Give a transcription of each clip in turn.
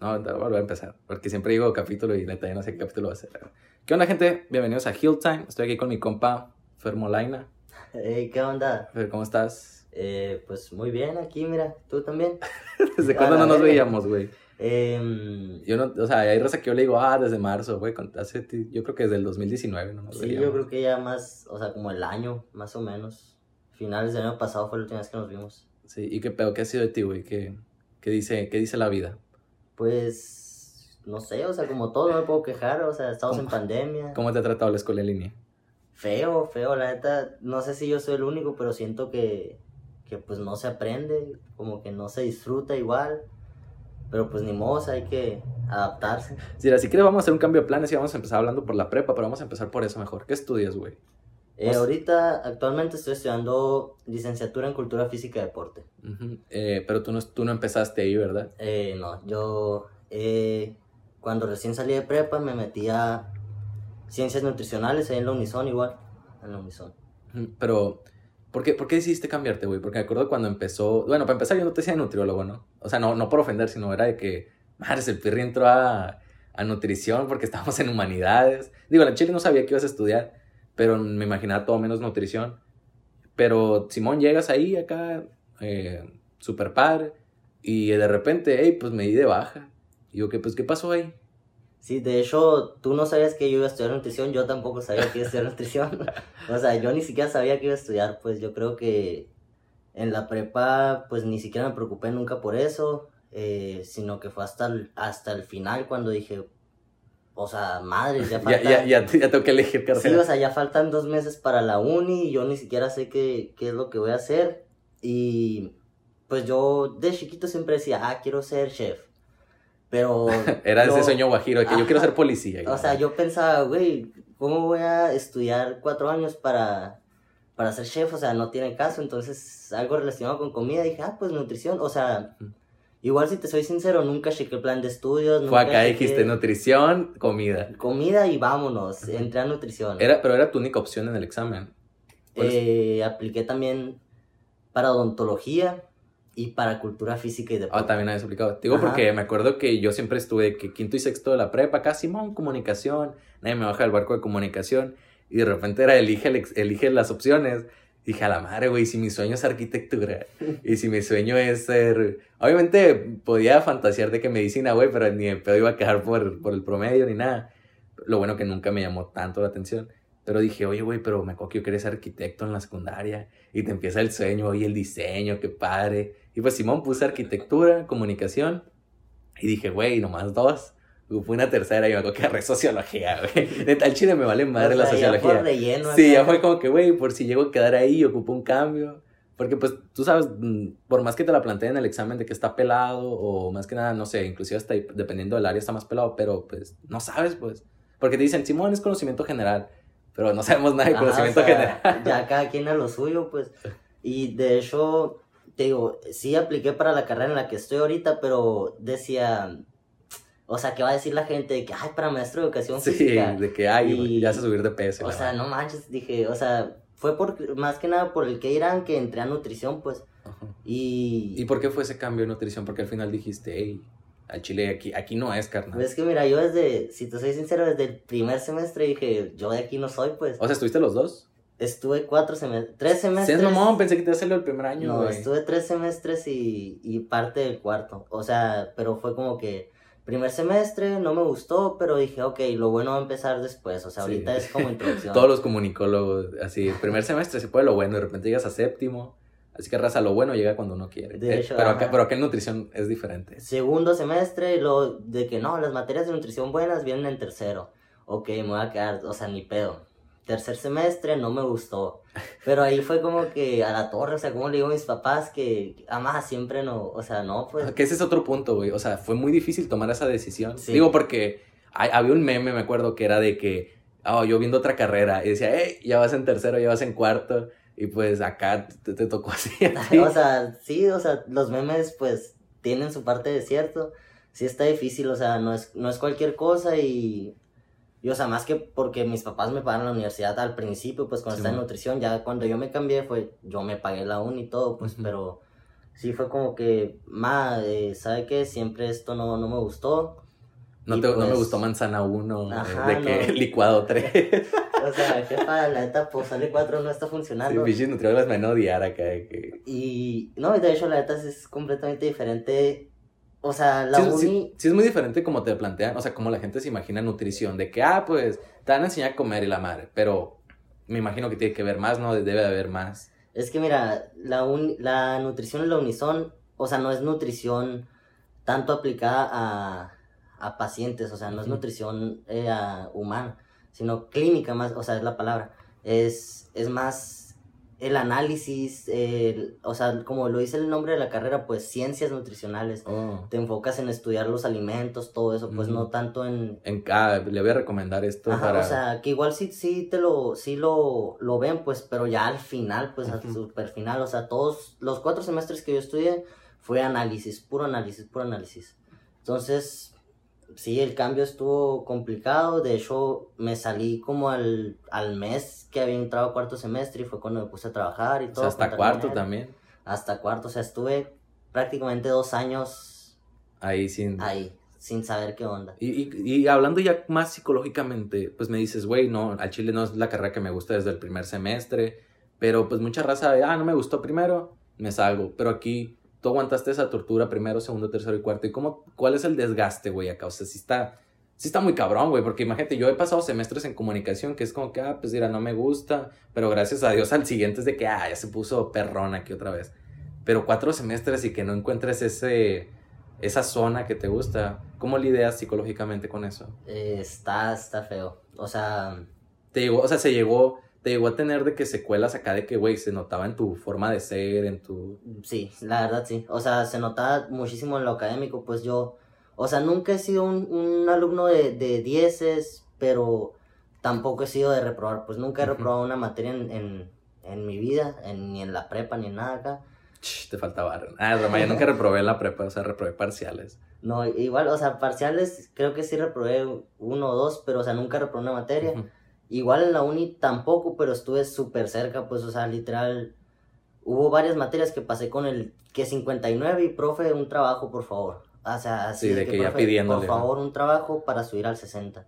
No, voy a volver a empezar. Porque siempre digo capítulo y neta ya no sé qué capítulo va a ser. ¿Qué onda, gente? Bienvenidos a Hill Time. Estoy aquí con mi compa Fermolaina. Hey, ¿qué onda? Fer, ¿cómo estás? Eh, pues muy bien aquí, mira, tú también. ¿Desde cuándo no nos veíamos, güey? Em, Yo no, o sea, hay raza que yo le digo, ah, desde marzo, güey, yo creo que desde el 2019 no nos sí, veíamos. yo creo que ya más, o sea, como el año, más o menos. Finales del año pasado fue la última vez que nos vimos. Sí, ¿y qué pedo? ¿Qué ha sido de ti, güey? ¿Qué, qué dice, ¿Qué dice la vida? Pues, no sé, o sea, como todo, no me puedo quejar, o sea, estamos en pandemia. ¿Cómo te ha tratado la escuela en línea? Feo, feo, la neta, no sé si yo soy el único, pero siento que, que pues no se aprende, como que no se disfruta igual. Pero pues ni modo, o sea, hay que adaptarse. Sí, así que vamos a hacer un cambio de planes y vamos a empezar hablando por la prepa, pero vamos a empezar por eso mejor. ¿Qué estudias, güey? Eh, ahorita, actualmente estoy estudiando licenciatura en Cultura Física y Deporte. Ujú, eh, pero tú no, tú no empezaste ahí, ¿verdad? Eh, no, yo eh, cuando recién salí de prepa me metí a Ciencias Nutricionales ahí en la Unison igual, en la Unison. Pero, ¿por qué, ¿por qué decidiste cambiarte, güey? Porque me acuerdo cuando empezó... Bueno, para empezar yo no te decía de nutriólogo, ¿no? O sea, no, no por ofender, sino era de que... Madres, el pirri entró a, a nutrición porque estábamos en humanidades. Digo, la chile no sabía que ibas a estudiar, pero me imaginaba todo menos nutrición. Pero, Simón, llegas ahí acá, eh, super padre, y de repente, hey, pues me di de baja. Y yo, ¿qué, pues, ¿qué pasó ahí? Sí, de hecho, tú no sabías que yo iba a estudiar nutrición, yo tampoco sabía que iba a estudiar nutrición. o sea, yo ni siquiera sabía que iba a estudiar, pues yo creo que en la prepa, pues ni siquiera me preocupé nunca por eso, eh, sino que fue hasta el, hasta el final cuando dije, o sea, madre, ya Ya, falta... ya, ya, ya tengo que elegir Sí, carrera. o sea, ya faltan dos meses para la uni y yo ni siquiera sé qué, qué es lo que voy a hacer. Y pues yo de chiquito siempre decía, ah, quiero ser chef. Pero... Era yo- ese sueño guajiro que yo quiero ser policía. O sea, yo pensaba, güey, ¿cómo voy a estudiar cuatro años para, para ser chef? O sea, no tiene caso. Entonces, algo relacionado con comida, dije, ah, pues nutrición. O sea. Igual si te soy sincero, nunca chequé el plan de estudios. Fue acá, chequé dijiste nutrición, comida. Comida y vámonos, entré a nutrición. Era, pero era tu única opción en el examen. Eh, apliqué también para odontología y para cultura física y deporte. Ah, también habías aplicado. Digo Ajá. porque me acuerdo que yo siempre estuve que quinto y sexto de la prepa, acá Simón, comunicación, nadie me baja del barco de comunicación, y de repente era elige, elige las opciones. Dije, a la madre, güey, si mi sueño es arquitectura, y si mi sueño es ser... Obviamente podía fantasear de que medicina, güey, pero ni de pedo iba a quedar por, por el promedio ni nada. Lo bueno que nunca me llamó tanto la atención. Pero dije, oye, güey, pero me acuerdo que yo quería ser arquitecto en la secundaria. Y te empieza el sueño, oye, el diseño, qué padre. Y pues Simón puse arquitectura, comunicación. Y dije, güey, nomás dos. Fue una tercera y me acuerdo que agarré sociología, güey. De tal chile me vale madre O la sea, ya por sociología. relleno Sí, ya fue como que, güey, por si llego a quedar ahí, ocupo un cambio. Porque, pues, tú sabes, mm, por más que te la planteen en el examen de que está pelado, o más que nada, no sé, inclusive hasta dependiendo del área está más pelado, pero, pues, no sabes, pues. Porque te dicen, Simón, es conocimiento general, pero no sabemos nada de Ajá, conocimiento o sea, general. Ya cada quien a lo suyo, pues. Y de hecho, te digo, sí apliqué para la carrera en la que estoy ahorita, pero decía, o sea, ¿qué va a decir la gente? De que, ay, para maestro de educación Sí, física. de que, ay, Y- ya se subir de peso. O sea, no manches, dije, o sea, fue por, más que nada por el que irán que entré a nutrición, pues. Ajá. Y, ¿Y por qué fue ese cambio de nutrición? Porque al final dijiste, hey, al chile aquí, aquí no es, carnal. pues es que mira, yo desde, si te soy sincero, desde el primer semestre dije, yo de aquí no soy, pues. O sea, ¿estuviste los dos? Estuve cuatro semestres, tres semestres. Seas mamón, pensé que te ibas a hacerlo el primer año, No, estuve tres semestres y, y parte del cuarto. O sea, pero fue como que primer semestre no me gustó, pero dije, ok, lo bueno va a empezar después. O sea, Sí. ahorita es como introducción. Todos los comunicólogos, así, primer semestre se puede lo bueno, de repente llegas a séptimo. Así que raza, lo bueno llega cuando uno quiere. De Eh, hecho, pero, ajá. acá, pero acá en nutrición es diferente. Segundo semestre, lo de que no, las materias de nutrición buenas vienen en tercero. Ok, me voy a quedar, o sea, ni pedo. Tercer semestre no me gustó. Pero ahí fue como que a la torre, o sea, como le digo a mis papás que, además, siempre no, o sea, no, pues. Que ese es otro punto, güey. O sea, fue muy difícil tomar esa decisión. Sí. Digo, porque hay- había un meme, me acuerdo, que era de que, oh, yo viendo otra carrera, y decía, hey, ya vas en tercero, ya vas en cuarto. Y pues acá te, te tocó así. así. O sea, sí, o sea, los memes pues tienen su parte de cierto. Sí está difícil, o sea, no es, no es cualquier cosa y, y, o sea, más que porque mis papás me pagaron la universidad al principio, pues cuando Sí, estaba en nutrición, ya cuando yo me cambié fue, yo me pagué la uni y todo, pues, Ujú. pero sí fue como que, ma, eh, ¿sabe qué? Siempre esto no, no me gustó. No, te, no me pues- gustó manzana 1, Ajá, de que no. licuado 3. O sea, jefa, la neta, pues sale 4 no está sí, funcionando. bichos nutriólogas me van a odiar acá. que... y no, de hecho, la neta sí es completamente diferente. O sea, la Sí, uni. sí, sí es muy diferente como te plantean, o sea, como la gente se imagina nutrición, de que, ah, pues, te van a enseñar a comer y la madre, pero me imagino que tiene que ver más, ¿no? Debe de haber más. Es que mira, la, uni- la nutrición en la Unison, o sea, no es nutrición tanto aplicada a, a pacientes, o sea, no es nutrición eh, a- humana, sino clínica más, o sea, es la palabra. Es, es más el análisis, el- o sea, como lo dice el nombre de la carrera, pues ciencias nutricionales. Oh. Te enfocas en estudiar los alimentos, todo eso, pues no tanto en, En, ah, le voy a recomendar esto Ajá, para... o sea, que igual sí, sí te lo, sí lo, lo ven, pues, pero ya al final, pues, al super final, o sea, todos los cuatro semestres que yo estudié fue análisis, puro análisis, puro análisis. Entonces, sí, el cambio estuvo complicado, de hecho, me salí como al, al mes que había entrado cuarto semestre y fue cuando me puse a trabajar y o todo. sea, hasta cuarto también. Hasta cuarto, o sea, estuve prácticamente dos años Ahí sin... ahí, sin saber qué onda. Y, y, y hablando ya más psicológicamente, pues me dices, güey, no, al chile no es la carrera que me gusta desde el primer semestre, pero pues mucha raza de, ah, no me gustó primero, me salgo, pero aquí tú aguantaste esa tortura primero, segundo, tercero y cuarto, ¿y cómo, cuál es el desgaste, güey, acá? O sea, sí está, sí está muy cabrón, güey, porque imagínate, yo he pasado semestres en comunicación que es como que, ah, pues mira, no me gusta, pero gracias a Dios al siguiente es de que, ah, ya se puso perrón aquí otra vez. Pero cuatro semestres y que no encuentres ese, esa zona que te gusta, ¿cómo lidias psicológicamente con eso? Eh, está, está feo, o sea... Te llegó, o sea, se llegó, te llegó a tener de que secuelas acá de que, güey, se notaba en tu forma de ser, en tu... Sí, la verdad sí. O sea, se notaba muchísimo en lo académico, pues yo, o sea, nunca he sido un, un alumno de, de dieces, pero tampoco he sido de reprobar, pues nunca he reprobado una materia en, en, en mi vida, en- ni en la prepa, ni en nada acá. Ch, te faltaba. Ah, es broma, yo nunca reprobé la prepa, o sea, reprobé parciales. No, igual, o sea, parciales creo que sí reprobé uno o dos, pero o sea, nunca reprobé una materia. Igual en la uni tampoco, pero estuve súper cerca, pues, o sea, literal, hubo varias materias que pasé con el que 59 y profe, un trabajo, por favor. O sea, así Sí, de que ya pidiéndole, Por favor, un trabajo para subir al 60.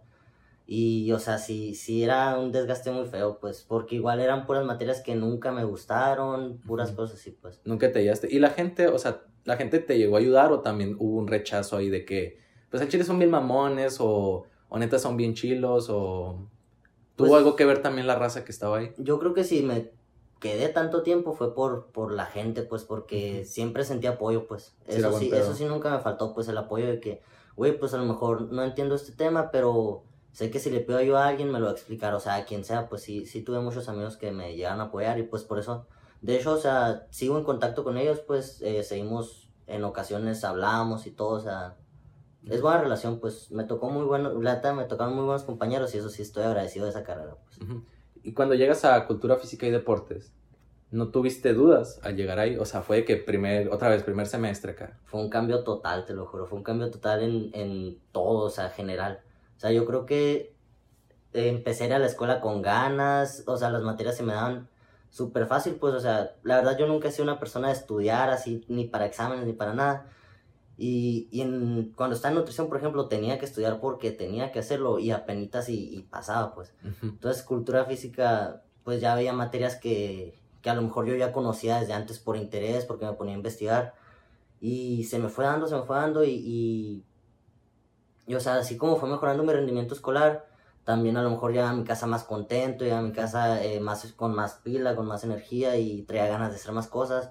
Y, o sea, sí, sí era un desgaste muy feo, pues, porque igual eran puras materias que nunca me gustaron, puras cosas así, pues. Nunca te hallaste. Y la gente, o sea, la gente te llegó a ayudar o también hubo un rechazo ahí de que, pues al chile son bien mamones o, o neta son bien chilos o... ¿Tuvo Pues- algo que ver también la raza que estaba ahí? Yo creo que si me quedé tanto tiempo fue por, por la gente, pues, porque siempre sentí apoyo, pues. Sí, Eso sí, eso sí nunca me faltó, pues, el apoyo de que, güey, pues a lo mejor no entiendo este tema, pero sé que si le pido ayuda a alguien me lo va a explicar, o sea, a quien sea, pues sí, sí tuve muchos amigos que me llegaron a apoyar y pues por eso, de hecho, o sea, sigo en contacto con ellos, pues eh, seguimos, en ocasiones hablamos y todo, o sea, es buena relación, pues me tocó muy bueno, la me tocaron muy buenos compañeros y eso sí estoy agradecido de esa carrera, pues. Y cuando llegas a cultura física y deportes, ¿no tuviste dudas al llegar ahí? O sea, fue de que primer, otra vez, primer semestre acá. Fue un cambio total, te lo juro. Fue un cambio total en, en todo, o sea, general. O sea, yo creo que empecé a ir a la escuela con ganas, o sea, las materias se me daban súper fácil, pues, o sea, la verdad yo nunca he sido una persona de estudiar así, ni para exámenes, ni para nada. Y, y en, cuando estaba en nutrición, por ejemplo, tenía que estudiar porque tenía que hacerlo y apenitas y, y pasaba, pues. Ujú. Entonces, cultura física, pues ya había materias que, que a lo mejor yo ya conocía desde antes por interés, porque me ponía a investigar. Y se me fue dando, se me fue dando y, y, y, o sea, así como fue mejorando mi rendimiento escolar, también a lo mejor ya a mi casa más contento, ya a mi casa eh, más, con más pila, con más energía y traía ganas de hacer más cosas.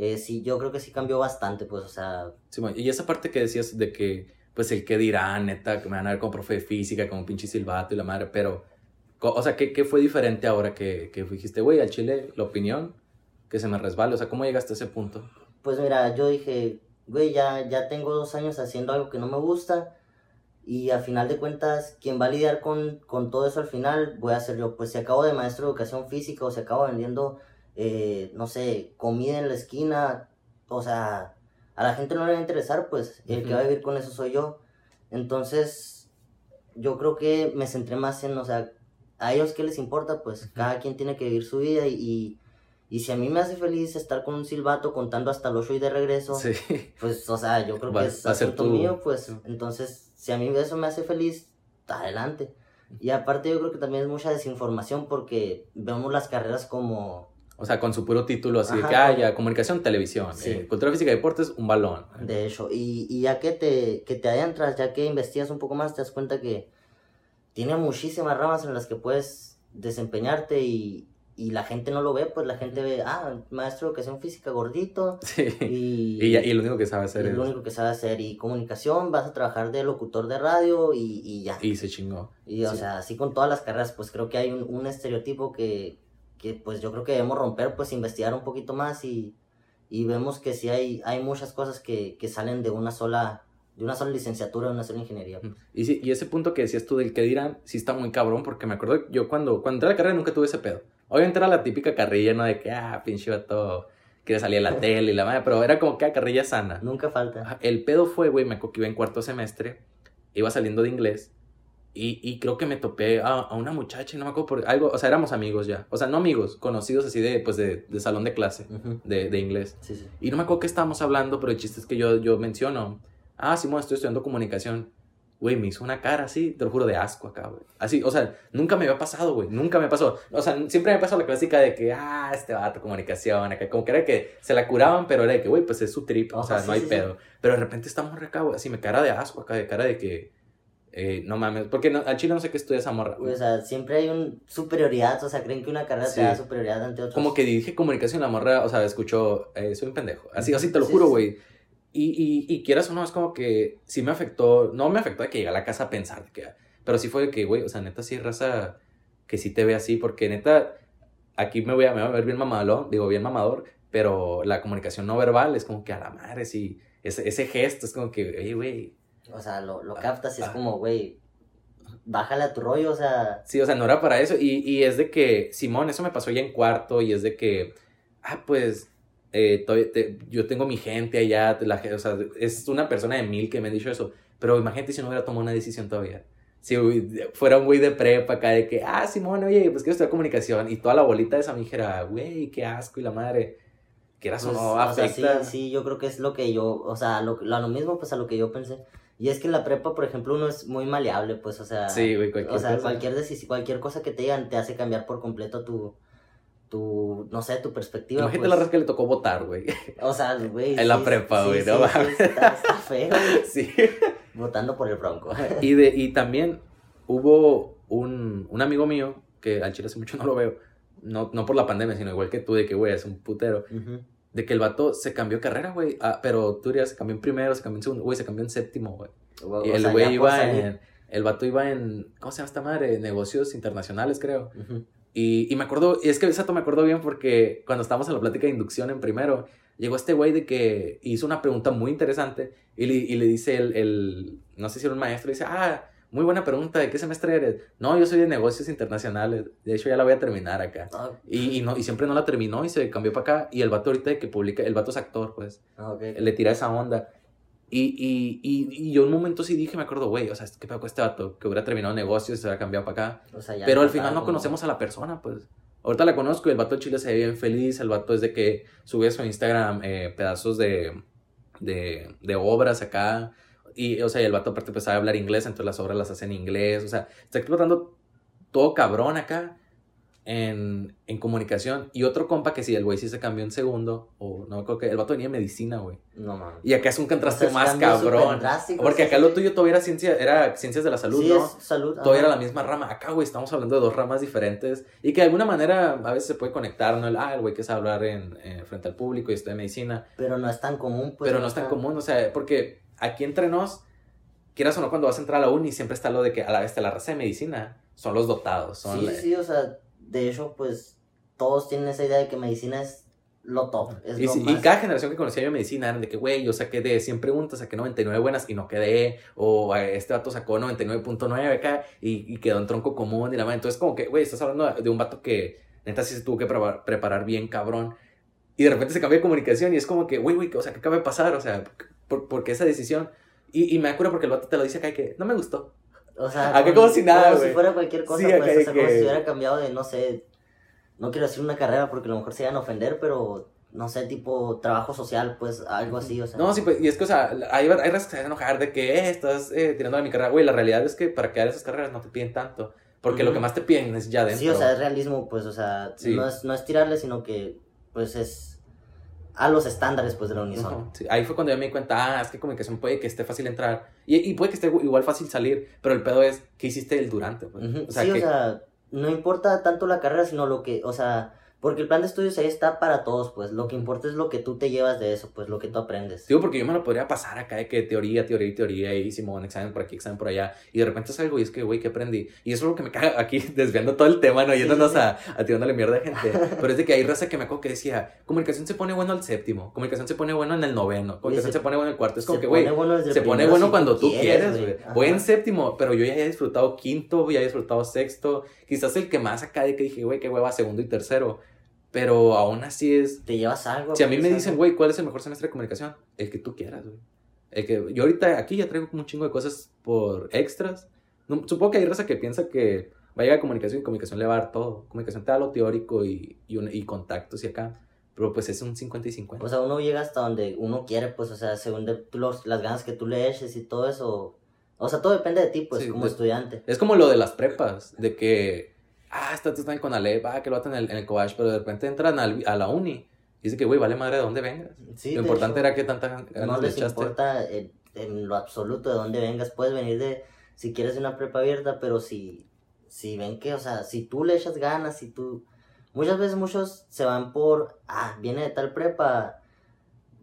Eh, sí, yo creo que sí cambió bastante, pues, o sea, Simón, y esa parte que decías de que, pues el que dirá, neta, que me van a ver como profe de física, como pinche silbato y la madre, pero, o sea, ¿qué, qué fue diferente ahora que, que dijiste, güey, al chile, la opinión, que se me resbale? O sea, ¿cómo llegaste a ese punto? Pues mira, yo dije, güey, ya, ya tengo dos años haciendo algo que no me gusta y a final de cuentas, quien va a lidiar con, con todo eso al final voy a ser yo. Pues si acabo de maestro de educación física o si acabo vendiendo, eh, no sé, comida en la esquina, o sea, a la gente no le va a interesar, pues el que va a vivir con eso soy yo. Entonces, yo creo que me centré más en, o sea, a ellos qué les importa, pues cada quien tiene que vivir su vida y, y, Y si a mí me hace feliz estar con un silbato contando hasta los y de regreso, Sí. pues, o sea, yo creo Va- que es asunto tu- mío, pues, entonces, si a mí eso me hace feliz, adelante. Y aparte yo creo que también es mucha desinformación porque vemos las carreras como, O sea, con su puro título, así de que haya comunicación, televisión, Sí. eh, cultura física y deportes, un balón. de hecho, y, y ya que te, que te adentras, ya que investigas un poco más, te das cuenta que tiene muchísimas ramas en las que puedes desempeñarte y, y la gente no lo ve, pues la gente ve, ah, maestro de educación física gordito, Sí. y, Y, y lo único que sabe hacer y es lo único que sabe hacer, y comunicación, vas a trabajar de locutor de radio y, y ya. Y se chingó. Y o sea, así con todas las carreras, pues creo que hay un, un estereotipo que, que pues yo creo que debemos romper, pues investigar un poquito más y, y vemos que sí hay, hay muchas cosas que, que salen de una sola, de una sola licenciatura, de una sola ingeniería. Y, sí, y ese punto que decías tú del que dirán, sí está muy cabrón, porque me acuerdo yo cuando, cuando entré a la carrera nunca tuve ese pedo. Obviamente era la típica carrilla, ¿no? De que, ah, pinche vato, quiere salir a la tele y la madre, pero era como que ah, carrilla sana. Nunca falta. El pedo fue, güey, me acuerdo que iba en cuarto semestre, iba saliendo de inglés, y, y creo que me topé a, a una muchacha, y no me acuerdo por algo, o sea, éramos amigos ya, o sea, no amigos, conocidos así de, pues, de, de salón de clase, Ujú. de, de inglés. Sí, sí. Y no me acuerdo qué estábamos hablando, pero el chiste es que yo, yo menciono, ah, Simón, estoy estudiando comunicación. Güey, me hizo una cara así, te lo juro, de asco acá, güey. Así, o sea, nunca me había pasado, güey, nunca me pasó. O sea, siempre me pasó la clásica de que, ah, este vato, comunicación, acá, como que era que se la curaban, pero era de que, güey, pues es su trip, o sea, sí, no hay sí, sí. pedo. Pero de repente estamos recá, güey, así me cara de asco acá, de cara de que, eh, no mames, porque no, al chile no sé qué estudia esa morra. O sea, siempre hay un superioridad, o sea, creen que una carrera Sí. te da superioridad ante otros. Como que dije comunicación, la morra, o sea, escuchó, eh, soy un pendejo. Así, así te lo Sí, juro, sí. güey. Y, y, y quieras o no, es como que sí me afectó, no me afectó de que llegué a la casa a pensar, que, pero sí fue de que, güey, o sea, neta, sí, raza, que sí te ve así, porque neta, aquí me voy a, me voy a ver bien mamador, digo, bien mamador, pero la comunicación no verbal es como que a la madre, sí, ese, ese gesto es como que, hey, güey, O sea, lo, lo captas y es ah. como, güey, bájale a tu rollo, o sea, Sí, o sea, no era para eso. Y, y es de que, Simón, eso me pasó ya en cuarto. Y es de que, ah, pues, eh, te- yo tengo mi gente allá. La, o sea, es una persona de mil que me ha dicho eso. Pero imagínate si no hubiera tomado una decisión todavía. Si fuera un güey de prepa acá de que, ah, Simón, oye, pues quiero estudiar comunicación. Y toda la bolita de esa me dijera, güey, qué asco. Y la madre, quieras pues, o no, o sea, sí, sí, yo creo que es lo que yo, o sea, lo, lo, lo mismo, pues a lo que yo pensé. Y es que en la prepa, por ejemplo, uno es muy maleable, pues, o sea, Sí, güey, cualquier o sea, cosa. cualquier, cualquier cosa que te digan te hace cambiar por completo tu, tu no sé, tu perspectiva. Imagínate pues. la raza que le tocó votar, güey. O sea, güey. En la prepa, güey, sí, no sí, está, está feo, güey. sí. Votando por el bronco. Y, de, y también hubo un, un amigo mío, que al chile hace mucho no lo veo, no, no por la pandemia, sino igual que tú, de que, güey, es un putero, Ujú. De que el vato se cambió carrera, güey, ah, pero tú dirías, se cambió en primero, se cambió en segundo, güey, se cambió en séptimo, güey. Y el güey iba en, el vato iba en, ¿cómo se llama esta madre? Negocios internacionales, creo. Y, y me acuerdo, y es que exacto me acuerdo bien porque cuando estábamos en la plática de inducción en primero, llegó este güey de que hizo una pregunta muy interesante y le, y le dice el, el, no sé si era un maestro, dice, ah, muy buena pregunta, ¿de qué semestre eres? No, yo soy de negocios internacionales, de hecho ya la voy a terminar acá. Ah, Y, y, no, y siempre no la terminó y se cambió para acá y el vato ahorita que publica, el vato es actor, pues, ah, le tira esa onda. Y, y, y, y yo un momento sí dije, me acuerdo, güey, o sea, ¿qué pedo con este vato? Que hubiera terminado negocios y se hubiera cambiado para acá. O sea, ya Pero al final no conocemos a la persona, pues. Ahorita la conozco y el vato de Chile se ve bien feliz. El vato es de que sube a su Instagram eh, pedazos de, de, de obras acá. Y, o sea, y el vato aparte pues sabe hablar inglés, entonces las obras las hace en inglés. O sea, está explotando todo cabrón acá en, en comunicación. Y otro compa que sí, el güey sí se cambió en segundo. O no, creo que el vato venía de medicina, güey. No mames. Y acá es un contraste O sea, más cabrón. Porque acá lo tuyo todavía era, ciencia, era ciencias de la salud, sí, ¿no? es salud. todo ajá. era la misma rama. Acá, güey, estamos hablando de dos ramas diferentes y que de alguna manera a veces se puede conectar, ¿no? El, ah, el güey que sabe hablar en, eh, frente al público y estudia medicina, Pero no es tan común, pues. pero no es tan común, o sea, porque aquí entre nos, quieras o no, cuando vas a entrar a la uni, siempre está lo de que a la vez de la raza de medicina son los dotados, son Sí, la- sí, o sea, de hecho, pues todos tienen esa idea de que medicina es lo top. Es Y, lo sí, y más- cada generación que conocía yo de medicina eran de que, güey, yo saqué de 100 preguntas, saqué 99 buenas y no quedé. O este vato sacó 99.9 acá y, y quedó en tronco común y la madre. Entonces, como que, güey, estás hablando de un vato que neta sí se tuvo que preparar, preparar bien, cabrón. Y de repente se cambia de comunicación y es como que, güey, güey, o sea, ¿qué acaba de pasar? O sea, ¿por, por qué esa decisión? Y, y me acuerdo porque el vato te lo dice acá y que no me gustó. O sea, Acá como si nada, Como güey. si fuera cualquier cosa, Sí, pues, o sea, como que- si hubiera cambiado de, no sé, no quiero decir una carrera porque a lo mejor se van a ofender, pero no sé, tipo trabajo social, pues algo así, o sea. No, sí, pues, y es que, o sea, hay, hay razas que se van a enojar de que eh, estás eh, tirando a mi carrera. Güey, la realidad es que para quedar esas carreras no te piden tanto. Porque lo que más te piden es ya dentro. Sí, o sea, es realismo, pues, o sea, no, es, no es tirarle, sino que, pues, es a los estándares, pues, de la Unison. sí. Ahí fue cuando yo me di cuenta, ah, es que comunicación puede que esté fácil entrar. Y, y puede que esté igual fácil salir, pero el pedo es, ¿qué hiciste el durante? Pues? o sea, sí, o sea, no importa tanto la carrera, sino lo que, o sea porque el plan de estudios ahí está para todos, pues. Lo que importa es lo que tú te llevas de eso, pues, lo que tú aprendes. Digo, porque yo me lo podría pasar acá de que teoría, teoría, teoría, y Simón, examen por aquí, examen por allá. Y de repente salgo y es que, güey, ¿qué aprendí? Y eso es lo que me caga aquí, desviando todo el tema, ¿no? Yéndonos a, a tirándole mierda a gente. Pero es de que hay raza que me acuerdo que decía, comunicación se pone bueno al séptimo, comunicación se pone bueno en el noveno, comunicación se, pone bueno en el cuarto. Es como que, güey, se pone bueno cuando tú quieres, güey. Voy en séptimo, pero yo ya he disfrutado quinto, ya he disfrutado sexto. Quizás el que más acá de que dije, güey, qué hueva, segundo y tercero. Pero aún así es. Te llevas algo. Si a mí me dicen, güey, ¿cuál es el mejor semestre de comunicación? El que tú quieras, güey. El que yo ahorita aquí ya traigo como un chingo de cosas por extras. supongo que hay raza que piensa que vaya a comunicación y comunicación le va a dar todo. Comunicación te da lo teórico y, y, y contactos y acá. Pero pues es un 50 y 50. O sea, uno llega hasta donde uno quiere, pues, o sea, según de, los, las ganas que tú le eches y todo eso. O sea, todo depende de ti, pues, como estudiante. Es como lo de las prepas, de que ah, está, están en Conalep, ah, que lo hacen en el, en el Cobach, pero de repente entran al, a la uni. Y dice que, güey, vale madre de dónde vengas. Sí, lo importante era que tanta ganas No les importa en, en, lo absoluto de dónde vengas. Puedes venir de, si quieres, de una prepa abierta, pero si, si ven que, o sea, si tú le echas ganas, si tú... Muchas veces muchos se van por, ah, viene de tal prepa,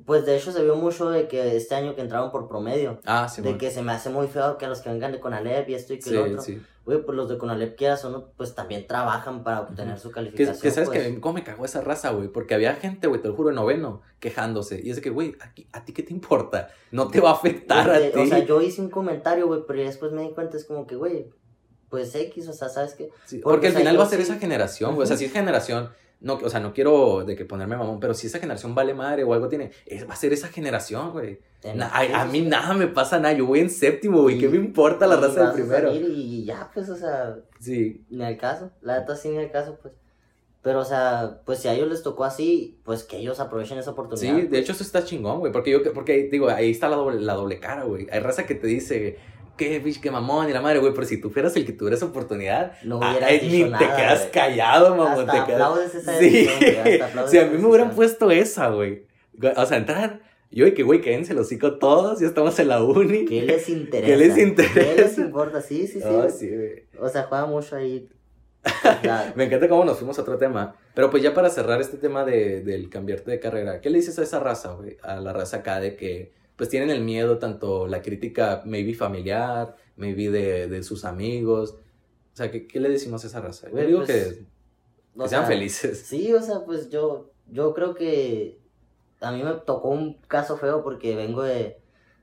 pues de hecho se vio mucho de que este año que entraron por promedio. Ah, sí. De que se me hace muy feo que a los que vengan de Conalep y esto y que lo otro. Sí. Güey, pues los de Conalep quieras o no, pues también trabajan para obtener su calificación. Que, sabes pues. que cómo me cagó esa raza, güey. Porque había gente, güey, te lo juro, en noveno, quejándose. Y es de que, güey, ¿a ti qué te importa? No te va a afectar a ti. O sea, yo hice un comentario, güey, pero después me di cuenta, es como que, güey, pues X, o sea, ¿sabes qué? porque, al final va a ser esa generación, güey. O sea, si es generación no, o sea, no quiero de que ponerme mamón, pero si esa generación vale madre o algo tiene, va a ser esa generación, güey. a, mí nada me pasa nada, yo voy en séptimo, güey, ¿qué me importa la raza del primero? y ya, pues, o sea, sí. ni al caso, la neta sí ni al caso, pues. Pero, o sea, pues si a ellos les tocó así, pues que ellos aprovechen esa oportunidad. Sí, de pues. hecho eso está chingón, güey, porque yo, porque digo, ahí está la doble, la doble cara, güey. Hay raza que te dice, qué bitch, qué mamón, y la madre, güey, pero si tú fueras el que tuvieras oportunidad, no hubieras ay, dicho ni nada, te quedas callado, mamón. Hasta te quedas... esa sí. si a mí me hubieran puesto esa, güey. O sea, entrar, yo y que, güey, quédense los hocico todos, ya estamos en la uni. ¿Qué les interesa? ¿Qué les interesa? ¿Qué les importa? Sí, sí, sí. Oh, sí o sea, juega mucho ahí. me encanta cómo nos fuimos a otro tema. Pero pues ya para cerrar este tema de, del cambiarte de carrera, ¿qué le dices a esa raza, güey? A la raza acá de que pues tienen el miedo tanto la crítica maybe familiar, maybe de, de sus amigos. O sea, ¿qué, ¿qué, le decimos a esa raza? Yo digo pues, que, sean felices. Sí, o sea, pues yo, yo creo que a mí me tocó un caso feo porque vengo de,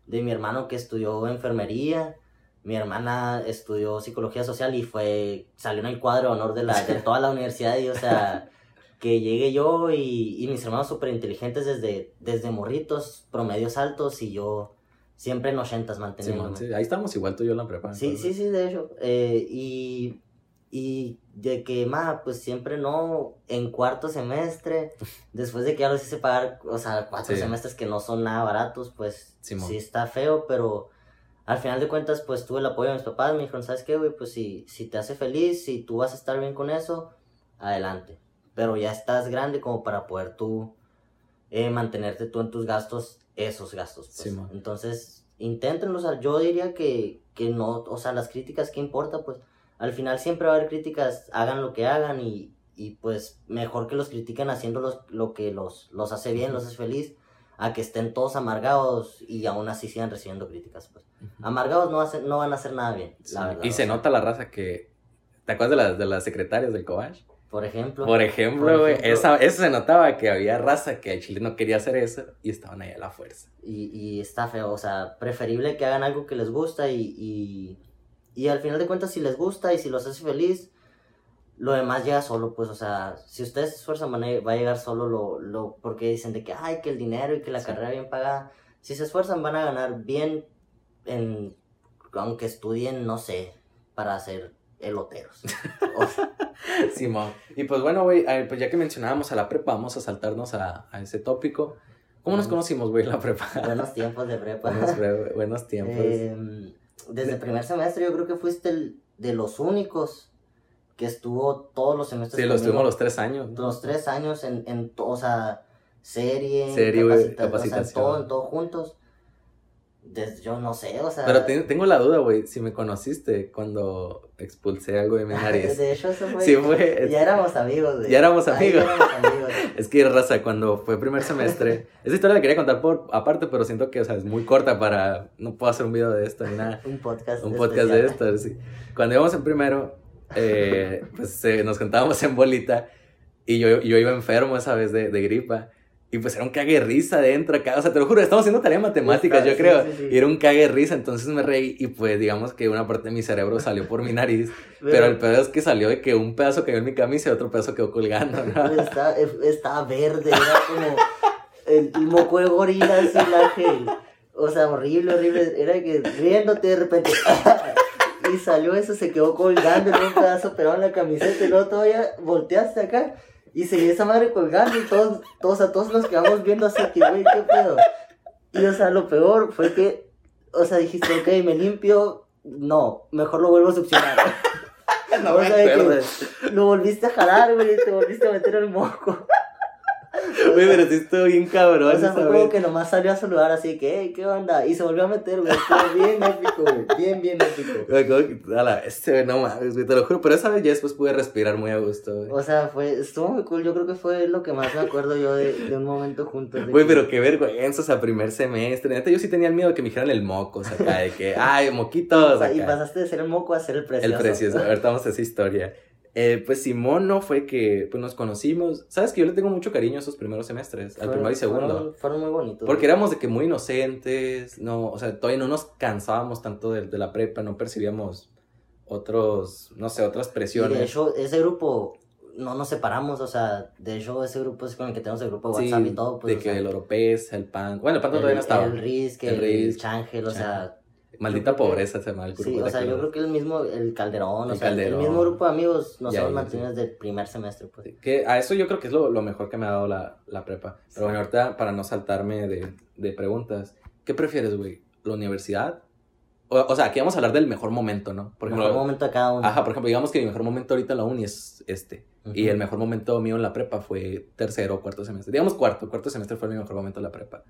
de mi hermano que estudió enfermería, mi hermana estudió psicología social y fue, salió en el cuadro de honor de, la, de toda la universidad y, o sea, que llegue yo y, y mis hermanos súper inteligentes desde, desde morritos, promedios altos y yo siempre en ochentas manteniendo. Sí, ahí estamos igual tú y yo en la prepa. Sí, sí, sí, de hecho. Eh, y, y de que, ma, pues siempre no, en cuarto semestre, después de que ya los hice pagar, o sea, cuatro semestres que no son nada baratos, pues sí está feo, pero al final de cuentas, pues tuve el apoyo de mis papás, me dijeron, ¿sabes qué, güey? Pues si, si te hace feliz, si tú vas a estar bien con eso, adelante pero ya estás grande como para poder tú eh, mantenerte tú en tus gastos, esos gastos. Pues. Entonces, inténtenlo, o sea, yo diría que, que no, o sea, las críticas, ¿qué importa? Pues al final siempre va a haber críticas, hagan lo que hagan y, y pues mejor que los critiquen haciendo lo que los, los hace bien, los hace feliz, a que estén todos amargados y aún así sigan recibiendo críticas. Pues. Amargados no, hacen, no van a hacer nada bien, la verdad. Y se nota la raza que... ¿Te acuerdas de, las de las secretarias del Cobach? Por ejemplo. Por ejemplo, güey. Eso se notaba que había raza que el Chile no quería hacer eso y estaban ahí a la fuerza. Y, y está feo, o sea, preferible que hagan algo que les gusta y, y, y al final de cuentas si les gusta y si los hace feliz, lo demás llega solo, pues, o sea, si ustedes se esfuerzan va a llegar solo lo, lo, porque dicen de que, ay, que el dinero y que la carrera bien pagada. Si se esfuerzan van a ganar bien en, aunque estudien, no sé, para ser eloteros. Simón. Y pues bueno, güey, eh, pues ya que mencionábamos a la prepa, vamos a saltarnos a, a ese tópico. ¿Cómo nos Mm. conocimos, güey, la prepa? Buenos tiempos de prepa. buenos, buenos tiempos. Eh, desde el primer semestre yo creo que fuiste el de los únicos que estuvo todos los semestres. sí, los conmigo. tuvimos los tres años. ¿no? los tres años en, en o sea, serie, Serie, güey, capacita- o sea, en capacitación. todo, en todo juntos. Yo no sé, o sea. Pero te- tengo la duda, güey, si me conociste cuando expulsé algo de mi nariz. De hecho, eso fue. Sí, fue- Ya éramos amigos, güey. Ya éramos amigos. ya éramos amigos. Es que, raza, cuando fue primer semestre, esa historia la quería contar por aparte, pero siento que, o sea, es muy corta para, no puedo hacer un video de esto ni nada. Un podcast. un podcast de esto, sí. Cuando íbamos en primero, eh, pues eh, nos juntábamos en bolita y yo, yo iba enfermo esa vez de, de gripa. Y pues era un cague risa adentro acá. O sea, te lo juro, estamos haciendo tarea de matemáticas, Está- yo sí, creo. sí, sí. Y era un cague risa, entonces me reí y pues digamos que una parte de mi cerebro salió por mi nariz. Pero, el pedo es que salió de que un pedazo cayó en mi camisa y otro pedazo quedó colgando, ¿no? Pues Estaba, estaba verde, era como el, el moco de gorila, así ángel. O sea, horrible, horrible. Era que riéndote de repente. Y salió eso, se quedó colgando en un pedazo pegado en la camiseta. Y luego todavía volteaste acá. Y seguía esa madre colgando. Y todos, todos, a todos nos quedamos viendo así que, güey, qué pedo. Y o sea, lo peor fue que, o sea, dijiste, ok, me limpio. No, mejor lo vuelvo a succionar. No O sea, que-. Lo volviste a jalar, güey, te volviste a meter el moco. Güey, pero sí estuvo bien cabrón O sea, fue como que nomás salió a saludar así que, hey, ¿qué onda? Y se volvió a meter, güey. Estuvo bien épico, güey. Bien, bien épico. Güey, que, ala, este, no mames, güey, te lo juro. Pero esa vez ya después pude respirar muy a gusto, güey. O sea, fue, estuvo muy cool. Yo creo que fue lo que más me acuerdo yo de, de un momento juntos. Güey, que- pero qué vergüenza, o sea, primer semestre. Neta, yo sí tenía el miedo de que me dijeran el moco, o sea, acá, de que, ay, moquitos, O sea, y pasaste de ser el moco a ser el precioso. El precioso, ahorita vamos a esa historia. Eh, pues Simón no fue que pues, nos conocimos. Sabes que yo le tengo mucho cariño a esos primeros semestres, al primero y segundo. Fueron, fueron muy bonitos. Porque güey. éramos de que muy inocentes, no, o sea, todavía no nos cansábamos tanto de, de la prepa, no percibíamos otros, no sé, otras Y presiones. de hecho, ese grupo no nos separamos. O sea, de hecho, ese grupo es con el que tenemos el grupo de Sí, WhatsApp y todo. Pues, de que sea, el Oropés, el pan. Bueno, el pan todavía no estaba. el Riz, El el, Changel, o sea, Maldita creo que- pobreza se llama el grupo. Sí, o sea, yo creo que el mismo, el Calderón, o El sea, Calderón. el mismo grupo de amigos nos hemos mantenido desde el primer semestre, pues. Que a eso yo creo que es lo, lo mejor que me ha dado la, la prepa. Pero bueno, ahorita para no saltarme de, de preguntas, ¿qué prefieres, güey? ¿La universidad? O, o sea, aquí vamos a hablar del mejor momento, ¿no? Por ejemplo, mejor momento de cada uno. ajá, por ejemplo, digamos que mi mejor momento ahorita en la uni es este. Ujú. Y el mejor momento mío en la prepa fue tercero o cuarto semestre. Digamos cuarto, cuarto semestre fue mi mejor momento en la prepa.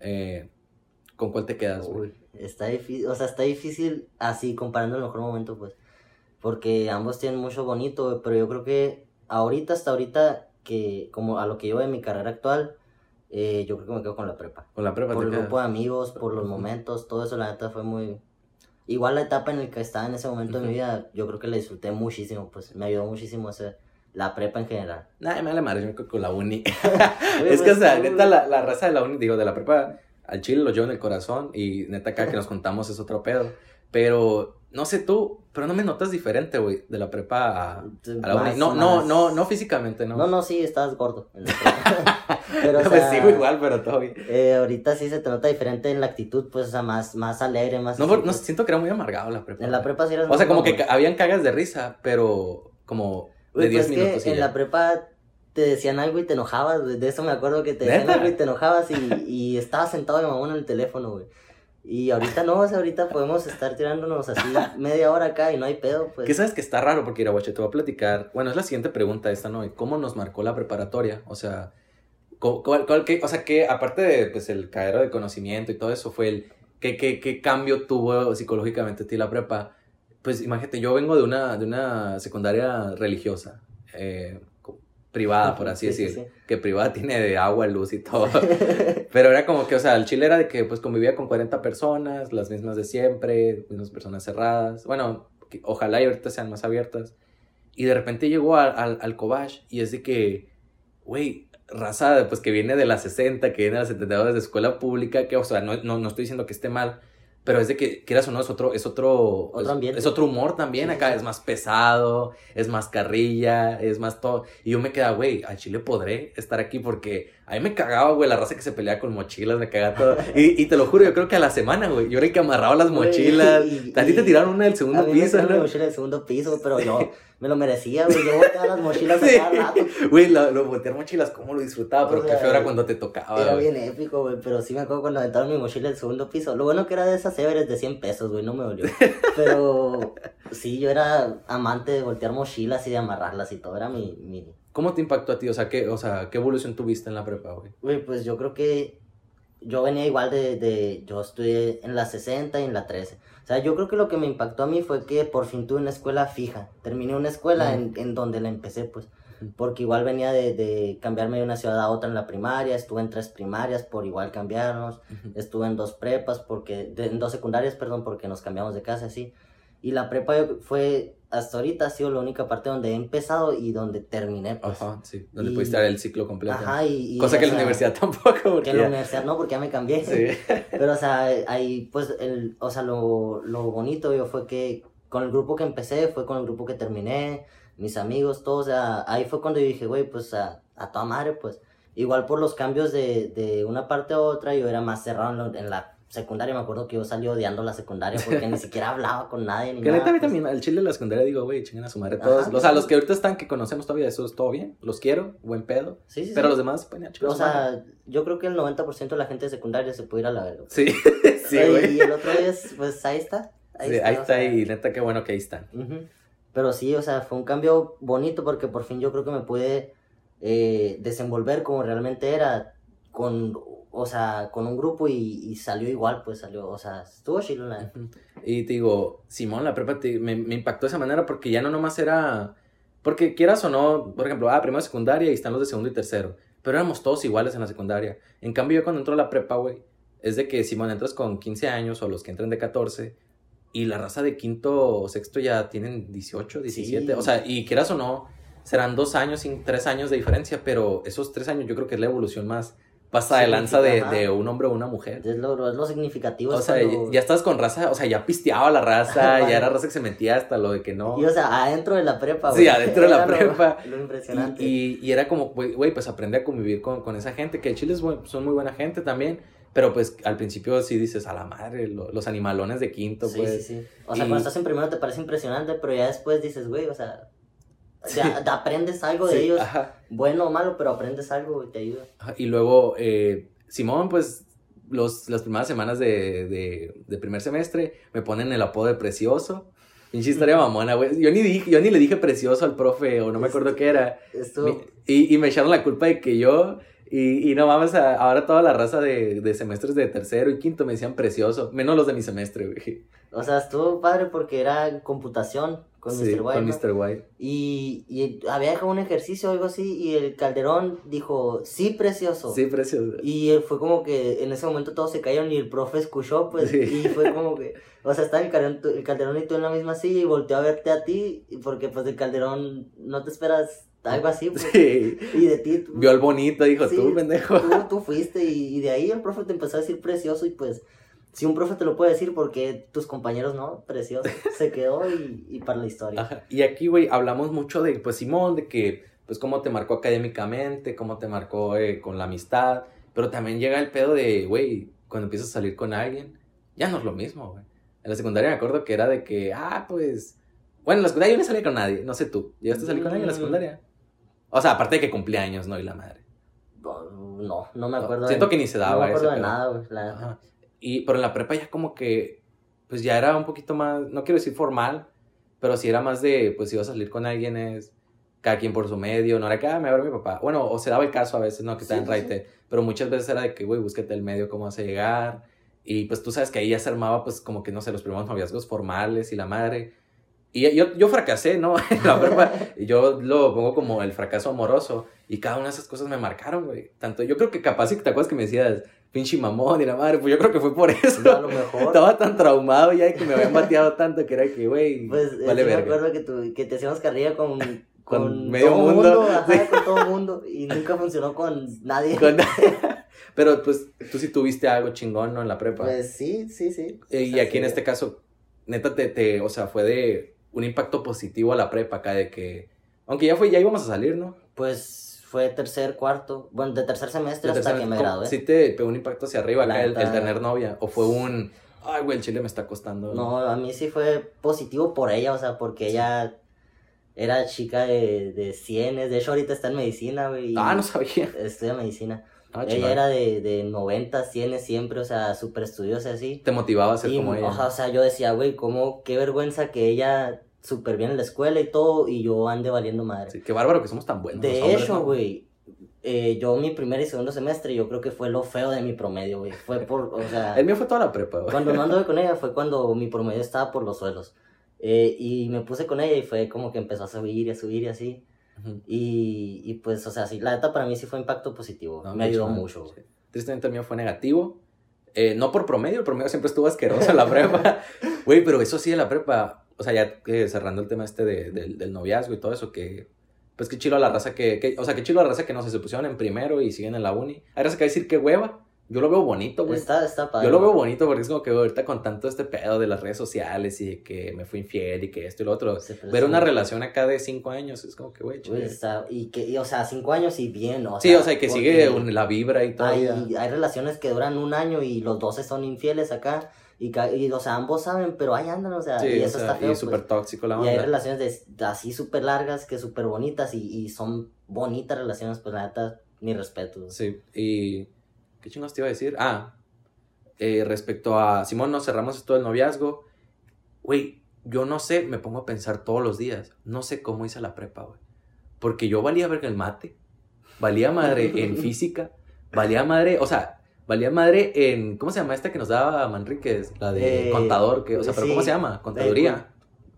Eh, ¿Con cuál te quedas, güey? Está difícil, o sea, está difícil así, comparando el mejor momento, pues. Porque ambos tienen mucho bonito, güey, pero yo creo que ahorita, hasta ahorita, que como a lo que llevo de mi carrera actual, eh, yo creo que me quedo con la prepa. Con la prepa Por el quedas. grupo de amigos, por los momentos, todo eso, la neta fue muy... Igual la etapa en la que estaba en ese momento de mi vida, yo creo que la disfruté muchísimo, pues me ayudó muchísimo a hacer la prepa en general. Nah, me vale madre, yo me quedo con la uni. Es que, o pues, sea, tú- neta, la, la raza de la uni, digo, de la prepa, al chile lo llevo en el corazón y neta, acá que nos contamos es otro pedo. Pero, no sé tú, pero no me notas diferente, güey, de la prepa a, a la. Más- No, no, más- no, no físicamente, ¿no? No, no, sí, estabas gordo. Pero, o pues sea, sigo igual, pero todo bien. Eh, ahorita sí se te nota diferente en la actitud, pues, o sea, más, más alegre, más... No, no, siento que era muy amargado la prepa. En la prepa sí eras O sea, como que habían cagas de risa, pero como de Güey, 10 pues es minutos que y en ya. la prepa te decían algo y te enojabas, güey. De eso me acuerdo que te decían algo y te enojabas y, y estabas sentado de mamón en el teléfono, güey. Y ahorita no, o sea, ahorita podemos estar tirándonos así media hora acá y no hay pedo, pues. ¿Qué sabes que está raro? Porque, Iraguache, te voy a platicar. Bueno, es la siguiente pregunta esta, ¿no? ¿Cómo nos marcó la preparatoria? O sea, ¿cu- cuál, cuál- qué- o sea, que aparte de pues, el caero de conocimiento y todo eso, fue el. ¿Qué, qué, qué cambio tuvo psicológicamente a ti la prepa? Pues imagínate, yo vengo de una, de una secundaria religiosa, eh, privada, por así Sí, sí, decir. Que privada tiene de agua, luz y todo. Pero era como que, o sea, el chile era de que pues convivía con 40 personas, las mismas de siempre, mismas personas cerradas. Bueno, que ojalá y ahorita sean más abiertas. Y de repente llegó al, al, al Cobach y es de que, güey, raza, pues que viene de las 60, que viene de las 72 de escuela pública, que, o sea, no, no, no estoy diciendo que esté mal, pero es de que, quieras o no, es otro, es otro, Otro es- ambiente. es otro humor también, Sí, acá sí. es más pesado, es más carrilla, es más todo. Y yo me quedaba, güey, al chile podré estar aquí porque a mí me cagaba, güey, la raza que se pelea con mochilas, me cagaba todo. Y, y te lo juro, yo creo que a la semana, güey, yo era el que amarraba las mochilas. y- A ti te tiraron una del A segundo mí me piso, ¿no? mochila del segundo piso, pero yo, me lo merecía, güey. Yo volteaba las mochilas a cada rato. Güey, lo, lo voltear mochilas, cómo lo disfrutaba, pero O qué sea, feo era cuando te tocaba, Era güey. bien épico, güey, pero sí me acuerdo cuando aventaron mi mochila del segundo piso. Lo bueno que era de esas Everest de 100 pesos, güey, no me dolió. Pero sí, yo era amante de voltear mochilas y de amarrarlas y todo. Era mi, mi... ¿Cómo te impactó a ti? O sea, ¿qué, o sea, ¿qué evolución tuviste en la prepa, güey? Güey, pues yo creo que yo venía igual de, de... Yo estudié en la 60 y en la 13. O sea, yo creo que lo que me impactó a mí fue que por fin tuve una escuela fija. Terminé una escuela en, en donde la empecé, pues. Porque igual venía de, de cambiarme de una ciudad a otra en la primaria, estuve en tres primarias por igual cambiarnos, estuve en dos prepas, porque, en dos secundarias, perdón, porque nos cambiamos de casa, así. Y la prepa fue, hasta ahorita ha sido la única parte donde he empezado y donde terminé, pues. Ajá, sí. Donde Y- pudiste dar el ciclo completo. Ajá, y... y, Cosa que en la universidad tampoco, Que en la universidad no, porque ya me cambié. Sí. Pero, o sea, ahí, pues, el, o sea, lo, lo bonito yo fue que con el grupo que empecé, fue con el grupo que terminé, mis amigos, todos, o sea, ahí fue cuando yo dije, güey, pues, a, a toda madre, pues. Igual por los cambios de, de una parte a otra, yo era más cerrado en la secundaria, me acuerdo que yo salí odiando la secundaria porque ni siquiera hablaba con nadie ni Que nada. neta, a mí pues. también, al chile de la secundaria digo, güey, chinguen a su madre todos. Ajá. o sea, los que ahorita están, que conocemos todavía, eso es todo bien. Los quiero, buen pedo. Sí, sí, Pero los demás, pues, O madre. sea, yo creo que el 90% de la gente de secundaria se puede ir a la verga. Sí, sí, Y- güey. Y el otro es, pues, ahí está. Sí, ahí está, sea, y neta, qué bueno que ahí están. Pero sí, o sea, fue un cambio bonito porque por fin yo creo que me pude eh, desenvolver como realmente era con, o sea, con un grupo y, y salió igual, pues salió, o sea, estuvo chido la. Y te digo, Simón, la prepa te- me, me impactó de esa manera porque ya no nomás era. Porque quieras o no, por ejemplo, ah, primero secundaria y están los de segundo y tercero. Pero éramos todos iguales en la secundaria. En cambio, yo cuando entro a la prepa, güey, es de que Simón entras con 15 años o los que entran de 14 y la raza de quinto o sexto ya tienen 18, 17. Sí. O sea, y quieras o no, serán dos años, sin tres años de diferencia, pero esos tres años yo creo que es la evolución más pasa de Sí, lanza de, de un hombre o una mujer. Es lo, es lo significativo. O sea, cuando- ya, estás con raza, o sea, ya pisteaba la raza, ya era raza que se metía hasta lo de que no. Y o sea, adentro de la prepa, Sí, güey. adentro de la lo- prepa. Lo, impresionante. Y, y- y era como, güey, pues aprende a convivir con, con esa gente, que el chile es buen- son muy buena gente también, pero pues al principio sí dices, a la madre, lo- los animalones de quinto, Sí, pues. sí, sí. O sea, Y- cuando estás en primero te parece impresionante, pero ya después dices, güey, o sea, Sí. ya- te aprendes algo de Sí, ellos, ajá, bueno o malo, pero aprendes algo y te ayuda. Y luego, eh, Simón, pues, los, las primeras semanas de, de, de primer semestre me ponen el apodo de precioso. Pinche historia mamona, güey. Yo ni, dije, yo ni le dije precioso al profe, o no me acuerdo qué era. Esto, Mi- y, y me echaron la culpa de que yo, y, y no mames, ahora toda la raza de, de semestres de tercero y quinto me decían precioso, menos los de mi semestre, güey. o sea, estuvo padre porque era computación con Sí, Mr. White. con. Mr. White. Y, y había dejado un ejercicio o algo así y el Calderón dijo, sí, precioso. Sí, precioso. Y fue como que en ese momento todos se cayeron y el profe escuchó, pues, Sí. y fue como que, o sea, está el Calderón, tú- el Calderón y tú en la misma silla y volteó a verte a ti, porque pues el Calderón no te esperas algo así, pues, Sí. y de ti, tú, Vio al bonito, dijo, Sí. tú, pendejo. tú, tú fuiste y, y de ahí el profe te empezó a decir precioso y pues, si un profe te lo puede decir, porque tus compañeros no? Precioso, se quedó y, y para la historia. Ajá. Y aquí, güey, hablamos mucho de, pues, Simón, de que, pues, cómo te marcó académicamente, cómo te marcó eh, con la amistad, pero también llega el pedo de, güey, cuando empiezas a salir con alguien, ya no es lo mismo, güey. En la secundaria me acuerdo que era de que, ah, pues, bueno, en la secundaria yo no salía con nadie, no sé tú, ¿llegaste a salir con alguien en la Mm. secundaria? O sea, aparte de que cumplía años, ¿no? Y la madre. No, no me acuerdo. Siento de, que ni se no daba me acuerdo de pedo. nada, güey. la. Y, pero en la prepa ya como que, pues ya era un poquito más, no quiero decir formal, pero sí era más de, pues si vas a salir con alguien es cada quien por su medio, no era que, ah, me va a ver mi papá. Bueno, o se daba el caso a veces, ¿no? Que te Sí, dan sí, raite, pero muchas veces era de que, güey, búsquete el medio, cómo vas a llegar. Y pues tú sabes que ahí ya se armaba, pues como que, no sé, los primeros noviazgos formales y la madre. Y yo, yo fracasé, ¿no? La prepa. Yo lo pongo como el fracaso amoroso. Y cada una de esas cosas me marcaron, güey. Tanto, yo creo que capaz, si te acuerdas que me decías, pinche mamón y la madre, pues yo creo que fue por eso. No, a lo mejor. Estaba tan traumado ya que me habían bateado tanto que era que, güey, Pues vale me verga. acuerdo que, tu, que te hacíamos carrilla con, con, Con medio todo mundo. ajá, Sí. con todo mundo. Y nunca funcionó con nadie. Con- Pero pues tú sí tuviste algo chingón, ¿no? En la prepa. Pues sí, sí, sí. Eh, y aquí en este caso, neta, te, te, o sea, fue de un impacto positivo a la prepa acá de que, aunque ya fue, ya íbamos a salir, ¿no? Pues fue tercer, cuarto. Bueno, de tercer semestre De hasta que me ¿cómo- gradué. ¿Sí te pegó un impacto hacia arriba acá el, tener novia? ¿O fue un, ay, güey, el chile me está costando? No, a mí sí fue positivo por ella, o sea, porque ella, Era chica de, de cienes, de hecho ahorita está en medicina, güey. Ah, no sabía. Estudia medicina. Ah, ella chingada. era de, de 90, 100 siempre, o sea, súper estudiosa así. Te motivaba a ser Y, como ella. o sea, yo decía, güey, cómo, qué vergüenza que ella súper bien en la escuela y todo, y yo ande valiendo madre. Sí, qué bárbaro que somos tan buenos. de hecho, güey, eh, yo mi primer y segundo semestre, yo creo que fue lo feo de mi promedio, güey. Fue por, o sea, El mío fue toda la prepa, güey. cuando no anduve con ella fue cuando mi promedio estaba por los suelos. Eh, y me puse con ella y fue como que empezó a subir y a subir y así. Ujú. Y, y pues, o sea, sí, la neta para mí sí fue impacto positivo. No, me ayudó mucho. güey. Sí. Tristemente el mío fue negativo. Eh, no por promedio, el promedio siempre estuvo asqueroso en la prepa. Güey, pero eso sí de la prepa. O sea, ya eh, cerrando el tema este de- del- del noviazgo y todo eso, que. Pues qué chilo la raza que, que- O sea, qué chilo la raza que no se pusieron en primero y siguen en la uni. Hay raza que va a decir qué hueva. Yo lo veo bonito, güey. Está, está padre. Yo lo veo bonito porque es como que ahorita con tanto este pedo de las redes sociales y de que me fui infiel y que esto y lo otro. Ver una relación acá de cinco años es como que, güey, está- y que, y, o sea, cinco años y bien, o Sí, sea, o sea, y que sigue la vibra y todo. Hay, hay relaciones que duran un año y los 12 son infieles acá, y, y o sea, ambos saben, pero ahí andan, o sea, Sí, y o eso sea, está feo. y súper pues. tóxico la Y hay onda. relaciones de, así súper largas que súper bonitas y, y son bonitas relaciones, pues la neta, mi respeto. Sí, y. ¿Qué chingos te iba a decir? Ah, eh, respecto a Simón, nos cerramos esto del noviazgo. Güey, yo no sé, me pongo a pensar todos los días. No sé cómo hice la prepa, güey. Porque yo valía verga el mate, valía madre en física, valía madre, o sea, valía madre en. ¿Cómo se llama esta que nos daba Manríquez? La de Eh, contador, que, o sea, pero sí. ¿cómo se llama? Contaduría.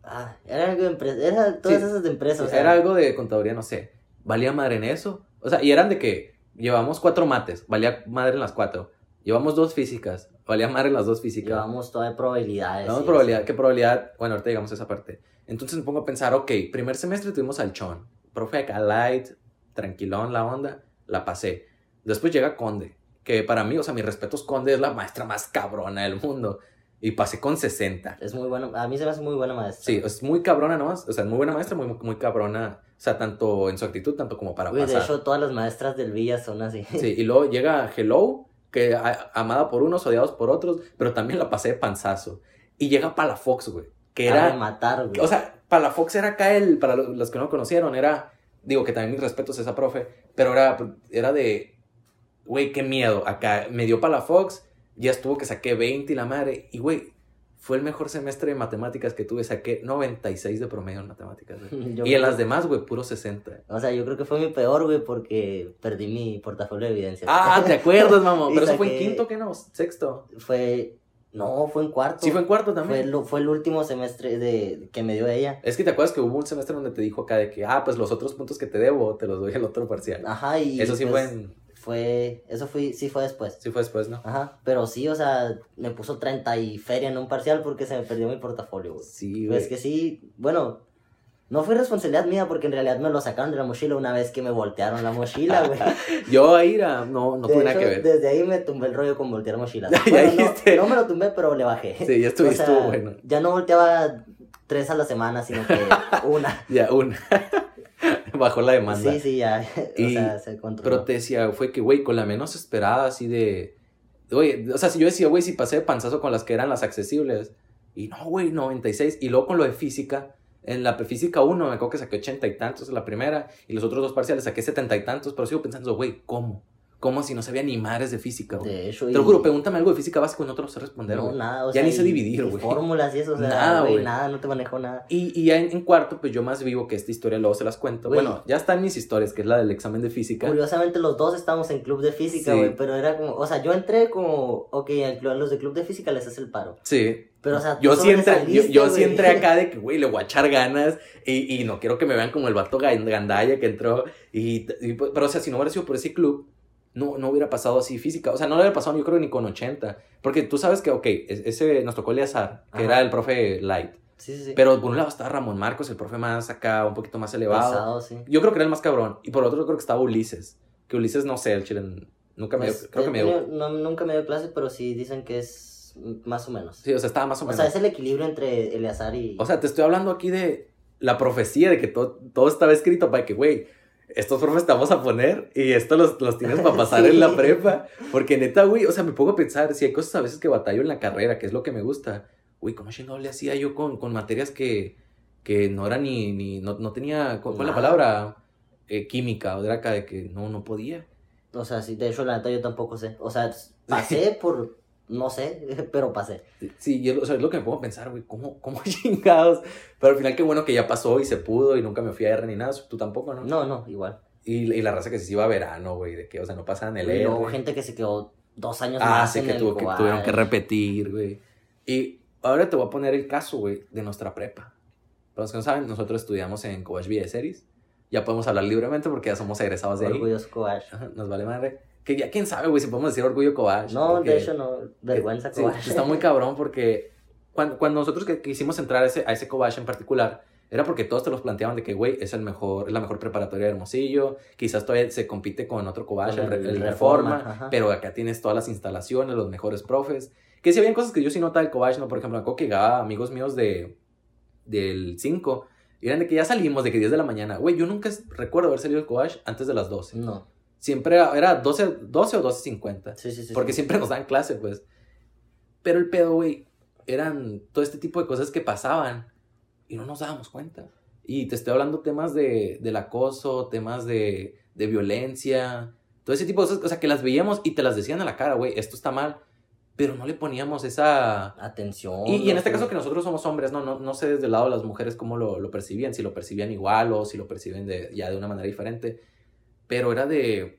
Ah, era algo de empresa, era todas Sí. esas de empresas, o sea, Era algo de contaduría, no sé. Valía madre en eso. O sea, y eran de que llevamos cuatro mates, valía madre en las cuatro. Llevamos dos físicas, valía madre en las dos físicas. llevamos todas probabilidades. Llevamos probabilidad. ¿qué probabilidad? Bueno, ahorita llegamos a esa parte. Entonces me pongo a pensar, ok, primer semestre tuvimos al Chon, profe acá light, tranquilón la onda, la pasé. Después llega Conde, que para mí, o sea, mis respetos, Conde es la maestra más cabrona del mundo. Y pasé con 60. Es muy bueno, a mí se me hace muy buena maestra. Sí, es muy cabrona nomás, o sea, es muy buena maestra, muy, muy cabrona, o sea, tanto en su actitud, tanto como para de pasar. hecho, todas las maestras del Villa son así. Sí, y luego llega Hello, que a- amada por unos, odiados por otros, pero también la pasé de panzazo. Y llega Palafox, güey, que A era, rematar, güey. o sea, Palafox era acá el, para lo- los que no lo conocieron, era, digo que también mis respetos a esa profe, pero era, era de, güey, qué miedo, acá me dio Palafox, ya estuvo que saqué 20 y la madre, y güey, fue el mejor semestre de matemáticas que tuve, saqué 96 de promedio en matemáticas, güey. Y en las demás, güey, puro 60. O sea, yo creo que fue mi peor, güey, porque perdí mi portafolio de evidencias. Ah, ¿te acuerdas, mamá? Y Pero eso fue en quinto, ¿qué no? Sexto. Fue. No, fue en cuarto. Sí, fue en cuarto Fue, también. lo- fue el último semestre de, que me dio ella. Es que te acuerdas que hubo un semestre donde te dijo acá de que, ah, pues los otros puntos que te debo te los doy al otro parcial. Ajá, y. Eso sí pues, fue en- fue- Eso fue, sí fue después. Sí fue después, ¿no? Ajá, pero sí, o sea, me puso 30 y feria en un parcial porque se me perdió mi portafolio, güey. Sí, güey. Pues que sí, bueno, no fue responsabilidad mía porque en realidad me lo sacaron de la mochila una vez que me voltearon la mochila, güey. Yo ahí no, no De tuve nada que hecho, ver. Desde ahí me tumbé el rollo con voltear mochilas. Bueno, no-. No, me lo tumbé, pero le bajé. Sí, ya estuvo, O sea, estuvo bueno. Ya no volteaba tres a la semana, sino que una. Ya, una. Bajó la demanda. Sí, sí, ya. O Y- sea, se controló. Pero te decía, fue que, güey, con la menos esperada, así de. Güey, o sea, si yo decía, güey, si pasé de panzazo con las que eran las accesibles. Y no, güey, 96. Y luego con lo de física. En la física 1 me acuerdo que saqué ochenta y tantos en la primera. Y los otros dos parciales saqué setenta y tantos. Pero sigo pensando, güey, ¿cómo? ¿Cómo si no sabía ni madres de física, güey? De hecho, Te lo juro, pregúntame algo de física básica y no te lo sé responder, No, güey. nada, o Ya sea, ni sé y- dividir, y güey. Fórmulas y eso, o sea, Nada, güey, güey. nada, no te manejo nada. Y, y ya en, en cuarto, pues yo más vivo que esta historia, luego se las cuento. Güey. Bueno, ya están mis historias, que es la del examen de física. Curiosamente los dos estamos en club de física, Sí. güey, pero era como, o sea, yo entré como, ok, al club- a los de club de física les hace el paro. Sí. Pero, o sea, yo tú sí entré, yo, sobresaliste, yo sí güey. entré acá de que, güey, le voy a echar ganas y, y no quiero que me vean como el vato gan- gandalla que entró. Y, y, pues, pero, o sea, si no hubiera sido por ese club, no, no hubiera pasado así física. O sea, no le hubiera pasado yo creo ni con 80. Porque tú sabes que, ok, es- ese nos tocó Eleazar, que Ajá. era el profe light. Sí, sí, sí. Pero por un lado estaba Ramón Marcos, el profe más acá, un poquito más elevado. Sí. Yo creo que era el más cabrón. Y por otro creo que estaba Ulises. Que Ulises, no sé, el chile nunca me dio, Pues, creo que me dio. no, nunca me dio clase, pero sí dicen que es más o menos. Sí, o sea, estaba más o o menos. sea, es el equilibrio entre Eleazar y... O sea, te estoy hablando aquí de la profecía, de que todo, todo estaba escrito para que, güey, estos profes te vamos a poner y esto los, los tienes para pasar Sí. en la prepa. Porque neta, güey, o sea, me pongo a pensar, si hay cosas a veces que batallo en la carrera, que es lo que me gusta, güey, ¿cómo chingado le hacía yo con, con materias que, que no era ni, ni no, no tenía, ¿cuál es la palabra? Eh, química, o era acá de que no, no podía. O sea, sí, de hecho, la neta yo tampoco sé. O sea, pasé por, no sé, pero pasé. Sí, y es, lo- o sea, es lo que me pongo a pensar, güey, ¿cómo, cómo chingados? Pero al final qué bueno que ya pasó y se pudo y nunca me fui a R ni nada, tú tampoco, ¿no? No, no, igual. Y, y la raza que se iba a verano, güey, de que, o sea, no pasaban el luego R. gente que se quedó dos años Ah, más en que, el tuvo, que tuvieron que repetir, güey. Y ahora te voy a poner el caso, güey, de nuestra prepa. Para los que no saben, nosotros estudiamos en Cobach Villa Series. Ya podemos hablar libremente porque ya somos egresados de ahí. Orgulloso Cobach. Nos vale madre. Que ya quién sabe, güey, si podemos decir orgullo Cobach. No, porque- de hecho no, vergüenza Sí, Cobach. está muy cabrón porque cuando, cuando nosotros que quisimos entrar a ese, a ese Cobach en particular, era porque todos te los planteaban de que, güey, es el mejor, es la mejor preparatoria de Hermosillo, quizás todavía se compite con otro Cobach, el, Re- el el Reforma, Reforma, pero acá tienes todas las instalaciones, los mejores profes, que si habían cosas que yo sí notaba del Cobach, ¿no? Por ejemplo, acuerdo que llegaba amigos míos de, del 5, y eran de que ya salimos, de que 10 de la mañana, güey, yo nunca recuerdo haber salido del Cobach antes de las 12. No, Siempre era, era 12, 12 o 12.50. sí, sí, sí. Porque sí. siempre nos dan clase, pues. Pero el pedo, güey, eran todo este tipo de cosas que pasaban y no nos dábamos cuenta. Y te estoy hablando temas de, del acoso, temas de, de violencia, todo ese tipo de cosas, o sea, que las veíamos y te las decían a la cara, güey, esto está mal, pero no le poníamos esa... Atención. Y, y en este caso que nosotros somos hombres, no, no, no sé desde el lado de las mujeres cómo lo, lo percibían, si lo percibían igual o si lo perciben de, ya de una manera diferente, pero era de...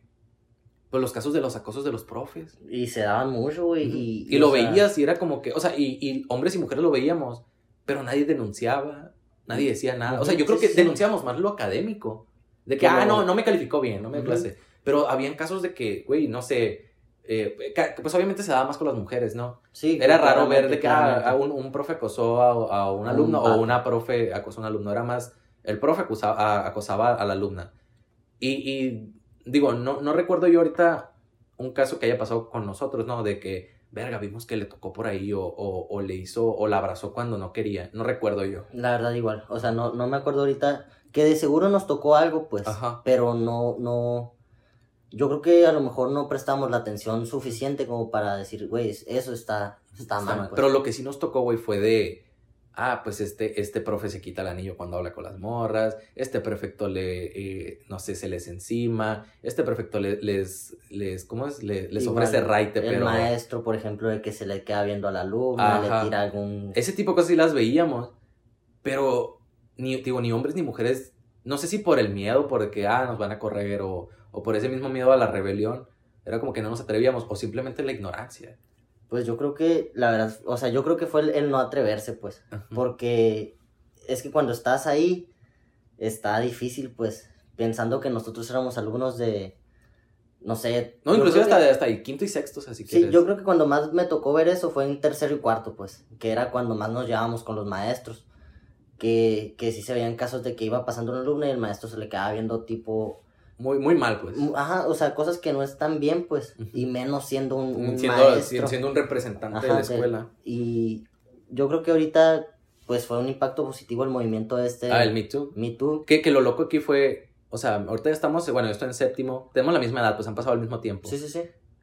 Pues los casos de los acosos de los profes. Y se daban mucho, güey. Y, Y, lo sea, veías y era como que, o sea, y, y hombres y mujeres lo veíamos, pero nadie denunciaba, nadie decía nada. O sea, yo creo que sí. denunciábamos más lo académico. De que, ah, no, no me calificó bien, no me dio Ujú. clase. Pero habían casos de que, güey, no sé, eh, pues obviamente se daba más con las mujeres, ¿no? Sí, Era raro ver de que ah, a un, un profe acosó a, a un alumno o una profe acosó a un alumno. Era más, el profe acusaba, acosaba a la alumna. Y, y digo, no, no recuerdo yo ahorita un caso que haya pasado con nosotros, ¿no? De que, verga, vimos que le tocó por ahí o, o, o le hizo o la abrazó cuando no quería. No recuerdo yo. La verdad, igual. O sea, no, no me acuerdo ahorita. Que de seguro nos tocó algo, pues. Ajá. Pero no, no. Yo creo que a lo mejor no prestamos la atención suficiente como para decir, güey, eso está, está, Está mal. mal. pues. Pero lo que sí nos tocó, güey, fue de, ah, pues este, este profe se quita el anillo cuando habla con las morras, este prefecto le, eh, no sé, se les encima, este prefecto le- les, les, ¿cómo es? Le- les Igual, ofrece raite, El pero maestro, por ejemplo, de que se le queda viendo a la alumna, le tira algún. ese tipo de cosas sí las veíamos, pero ni, digo, ni hombres ni mujeres, no sé si por el miedo, por que, ah, nos van a correr, o, o por ese mismo miedo a la rebelión, era como que no nos atrevíamos, o simplemente la ignorancia. Pues yo creo que, la verdad, o sea, yo creo que fue el, el no atreverse, pues. Porque es que cuando estás ahí, está difícil, pues. Pensando que nosotros éramos alumnos de. No sé. No, inclusive creo que- hasta, hasta el quinto y sexto, o sea, si Sí, quieres. yo creo que cuando más me tocó ver eso fue en tercero y cuarto, pues, que era cuando más nos llevábamos con los maestros, que, que sí se veían casos de que iba pasando un alumno y el maestro se le quedaba viendo tipo, Muy, muy mal, pues. ajá, o sea, cosas que no están bien, pues, y menos siendo un, un siendo, maestro. siendo un representante Ajá, de la de- escuela. Y yo creo que ahorita, pues, fue un impacto positivo el movimiento este, Ah, el Me Too. Me Too. Que, que lo loco aquí fue, o sea, ahorita estamos, bueno, yo estoy en séptimo, tenemos la misma edad, pues han pasado al mismo tiempo. Sí, sí, sí.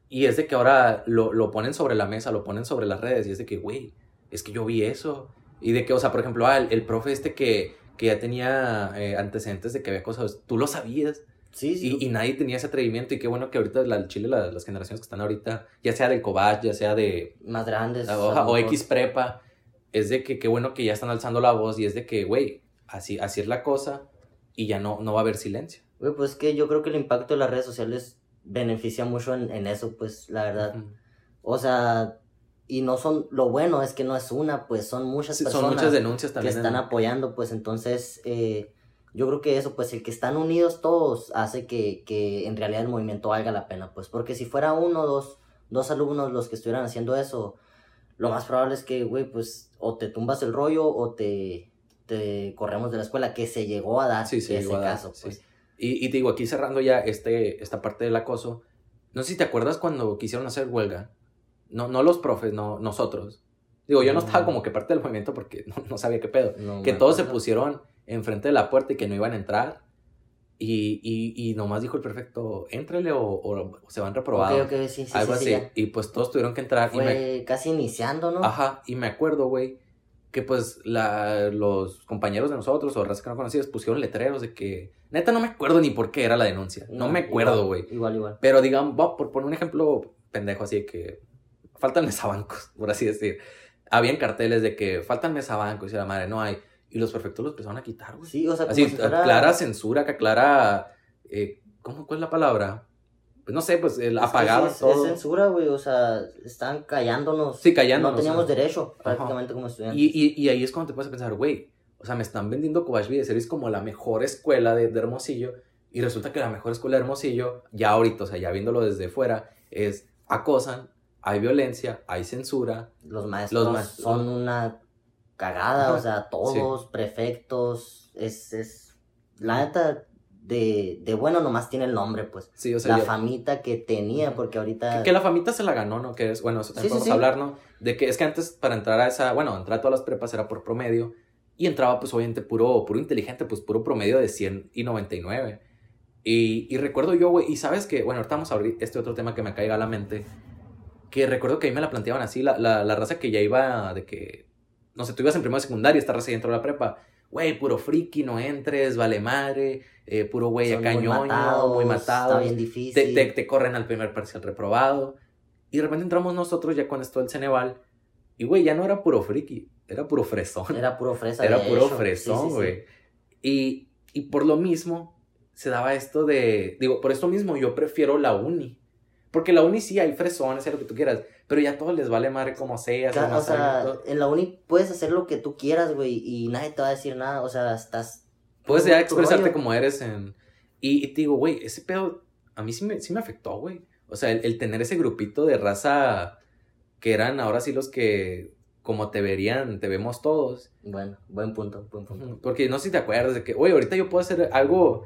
Y es de que ahora lo, lo ponen sobre la mesa, lo ponen sobre las redes, y es de que, güey, es que yo vi eso. Y de que, o sea, por ejemplo, ah, el, el profe este que, que ya tenía eh, antecedentes de que había cosas, tú lo sabías. Sí, sí. Y, y nadie tenía ese atrevimiento. Y qué bueno que ahorita la, el Chile, la- las generaciones que están ahorita, ya sea del Cobach, ya sea de más grandes. o. X prepa, es de que qué bueno que ya están alzando la voz y es de que, güey, así, así es la cosa y ya no, no va a haber silencio. Güey, pues que yo creo que el impacto de las redes sociales beneficia mucho en, en eso, pues, la verdad. O sea, y no son, lo bueno es que no es una, pues son muchas Sí, personas son muchas denuncias que también. están en- apoyando, pues entonces eh, yo creo que eso, pues el que están unidos todos hace que, que en realidad el movimiento valga la pena, pues porque si fuera uno o dos, dos alumnos los que estuvieran haciendo eso, lo más probable es que, güey, pues o te tumbas el rollo o te, te corremos de la escuela, que se llegó a dar Sí, se ese llegó a dar, caso, sí. pues. Y, y te digo, aquí cerrando ya este, esta parte del acoso, no sé si te acuerdas cuando quisieron hacer huelga. No, no los profes, no nosotros. Digo, yo no estaba como que parte del movimiento porque no, no sabía qué pedo. No que todos se pusieron enfrente de la puerta y que no iban a entrar. Y, y, y nomás dijo el perfecto, éntrale o, o se van reprobados. Ok, ok, sí, sí, algo sí, sí, así. ya. Y pues todos tuvieron que entrar. Y me, Fue casi iniciando, ¿no? ajá, y me acuerdo, güey, que pues la, los compañeros de nosotros o raza que no conocías pusieron letreros de que, neta no me acuerdo ni por qué era la denuncia, no, me acuerdo, güey. Igual, igual. Pero digamos, va, por poner un ejemplo pendejo así de que faltan mesabancos, por así decir. Habían carteles de que faltan mesabancos y la madre no hay. Y los prefectos los empezaron a quitar, güey. Sí, o sea, como Así, si fuera- clara censura, que clara, eh, ¿cómo, cuál es la palabra? Pues no sé, pues el Es que apagaron sí, es, todo. es censura, güey, o sea, están callándonos. Sí, callándonos, No teníamos derecho, prácticamente, como estudiantes. Y, y, y ahí es cuando te puedes pensar, güey, o sea, me están vendiendo Cobach de Service como la mejor escuela de, de Hermosillo. Y resulta que la mejor escuela de Hermosillo, ya ahorita, o sea, ya viéndolo desde fuera, es acosan, hay violencia, hay censura. Los maestros Los maestros- son una cagada, o sea, todos, prefectos, es, es, la neta, de, de bueno nomás tiene el nombre, pues. Sí, o sea, la yo- famita que tenía, porque ahorita... que, que la famita se la ganó, ¿no? Que es, bueno, eso también Sí, sí, podemos sí. hablar, ¿no? De que es que antes para entrar a esa, bueno, entrar a todas las prepas era por promedio. Y entraba, pues, obviamente, puro, puro inteligente, pues, puro promedio de 100 y 99. Y, y recuerdo yo, güey, y sabes que, bueno, ahorita vamos a abrir este otro tema que me caiga a la mente. Que recuerdo que a mí me la planteaban así, la, la, la raza que ya iba de que, no sé, tú ibas en primera secundaria, esta raza ya entró a la prepa. Güey, puro friki, no entres, vale madre, eh, puro güey acá muy ñoño, matados, muy Está matado. bien Te, difícil. te, te corren al primer parcial reprobado. Y de repente entramos nosotros ya con esto del Ceneval. Y, güey, ya no era puro friki, era puro fresón. Era puro fresa. Era puro hecho. Sí, fresón, sí, sí. güey. Y, y por lo mismo se daba esto de... Digo, por esto mismo yo prefiero la uni. Porque la uni sí hay fresones, hay lo que tú quieras. Pero ya a todos les vale madre como sea. Ca- como O sea, en la uni puedes hacer lo que tú quieras, güey, y nadie te va a decir nada, o sea, estás... Puedes ya expresarte rollo. como eres en... Y, y te digo, güey, ese pedo a mí sí me, sí me afectó, güey. O sea, el, el tener ese grupito de raza que eran ahora sí los que, como te verían, te vemos todos. Bueno, buen punto, buen punto. Porque no sé si te acuerdas de que, oye, ahorita yo puedo hacer algo,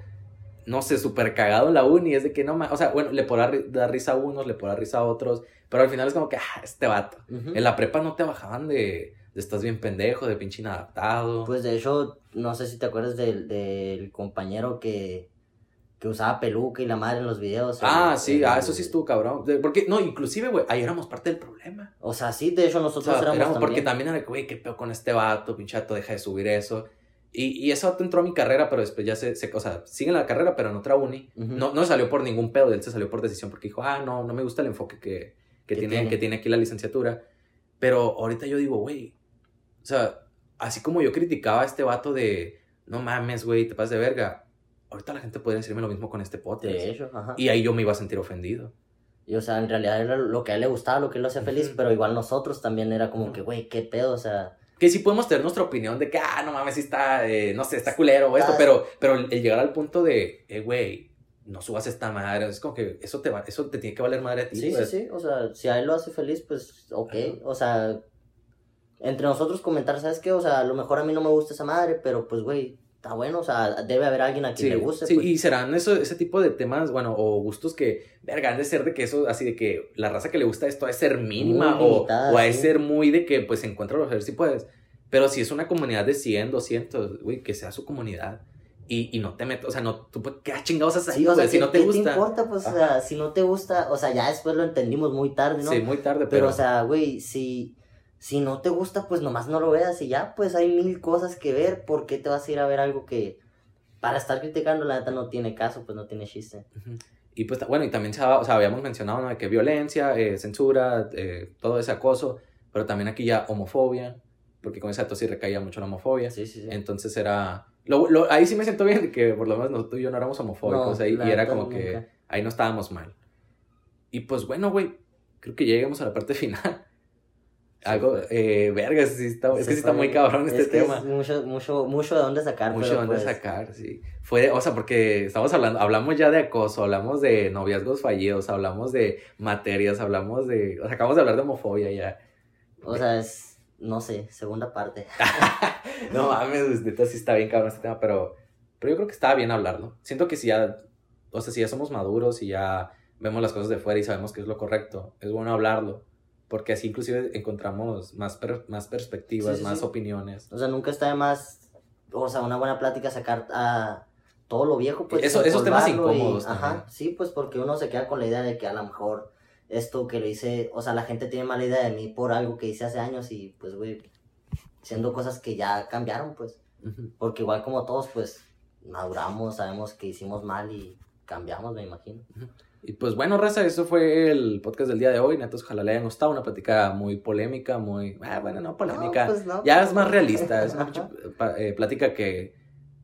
no sé, súper cagado en la uni. Es de que no más, o sea, bueno, le podrá dar risa a unos, le podrá risa a otros. Pero al final es como que, ah, este vato. En la prepa no te bajaban de, de estás bien pendejo, de pinche inadaptado. Pues de hecho, no sé si te acuerdas del, del compañero que, que usaba peluca y la madre en los videos. ah, el- sí, el- ah, eso sí estuvo cabrón. Porque, no, inclusive, güey, ahí éramos parte del problema. O sea, sí, de hecho O nosotros sea, éramos, éramos porque también. era güey, qué pedo con este vato, pinchato, deja de subir eso. Y, y vato entró a mi carrera, pero después ya se, se- o sea, sigue en la carrera, pero en otra uni. Ujú. No, no salió por ningún pedo, él se salió por decisión porque dijo, ah, no, no me gusta el enfoque que, que, tiene, tiene. que tiene aquí la licenciatura. Pero ahorita yo digo, güey, o sea, así como yo criticaba a este vato de, no mames, güey, te pasas de verga. Ahorita la gente podría decirme lo mismo con este podcast. De hecho, ajá. Y ahí yo me iba a sentir ofendido. Y o sea, en realidad era lo que a él le gustaba, lo que él lo hacía feliz, Ujú. pero igual nosotros también era como Ujú. que, güey, qué pedo, o sea, Que sí podemos tener nuestra opinión de que, ah, no mames, sí está, eh, no sé, está culero o esto, Está- pero, pero el el llegar al punto de, eh, güey, no subas esta madre, es como que eso te, va, eso te tiene que valer madre a ti. sí, pues. sí, sí, o sea, si a él lo hace feliz, pues, ok, Ajá. o sea, entre nosotros comentar, ¿sabes qué? O sea, a lo mejor a mí no me gusta esa madre, pero pues, güey, está bueno, o sea, debe haber alguien a quien Sí, le guste, sí, pues. y serán eso, ese tipo de temas, bueno, o gustos que, verga, han de ser de que eso, así de que la raza que le gusta esto de ser mínima Muy o, limitada, o sí. ser muy de que, pues, encuentra a ver si puedes. Pero si es una comunidad de 100, 200, güey, que sea su comunidad. Y, y no te metas, o sea, no, tú, pues, ¿qué chingados haces ahí, Sí, o sea, si ¿qué- no te qué gusta. importa? Pues, o sea, si no te gusta, o sea, ya después lo entendimos muy tarde, ¿no? Sí, muy tarde, Pero, pero, o sea, güey, si, si no te gusta, pues nomás no lo veas y ya, pues hay mil cosas que ver. ¿Por qué te vas a ir a ver algo que para estar criticando, la neta, no tiene caso, pues no tiene chiste? Y pues, bueno, y también o sea, habíamos mencionado, ¿no? Que violencia, eh, censura, eh, todo ese acoso, pero también aquí ya homofobia, porque con ese acto sí recaía mucho la homofobia. Sí, sí, sí. Entonces era... Lo, lo- ahí sí me siento bien que por lo menos nosotros tú y yo no éramos homofóbicos No, ahí, y era como que ahí no estábamos mal. Y pues bueno, güey, creo que ya llegamos a la parte final. Algo, eh, verga, sí está, es que sí está muy cabrón es este que tema. Es mucho, mucho, mucho de dónde sacar, Mucho pero donde pues, sacar, sí. Fue, o sea, porque estamos hablando, hablamos ya de acoso, hablamos de noviazgos fallidos, hablamos de materias, hablamos de, o sea, acabamos de hablar de homofobia ya. O sea, es, no sé, segunda parte. No mames, neta sí está bien cabrón este tema, pero, pero yo creo que está bien hablarlo. Siento que si ya, o sea, si ya somos maduros y ya vemos las cosas de fuera y sabemos qué es lo correcto, es bueno hablarlo, porque así inclusive encontramos más, per- más perspectivas, Sí, sí, más sí. opiniones. O sea, nunca está de más, o sea, una buena plática sacar a todo lo viejo, pues. Eso- esos temas empolvarlo y- incómodos Ajá, sí, pues porque uno se queda con la idea de que a lo mejor esto que lo hice, o sea, la gente tiene mala idea de mí por algo que hice hace años y pues, güey, siendo cosas que ya cambiaron, pues. Porque igual como todos, pues, maduramos, sabemos que hicimos mal y cambiamos, me imagino. Y pues bueno, raza, eso fue el podcast del día de hoy. Netos, ojalá le hayan gustado. Una plática muy polémica, muy. Ah, bueno, no polémica. No, pues no. ya es más realista. Es una eh, plática que,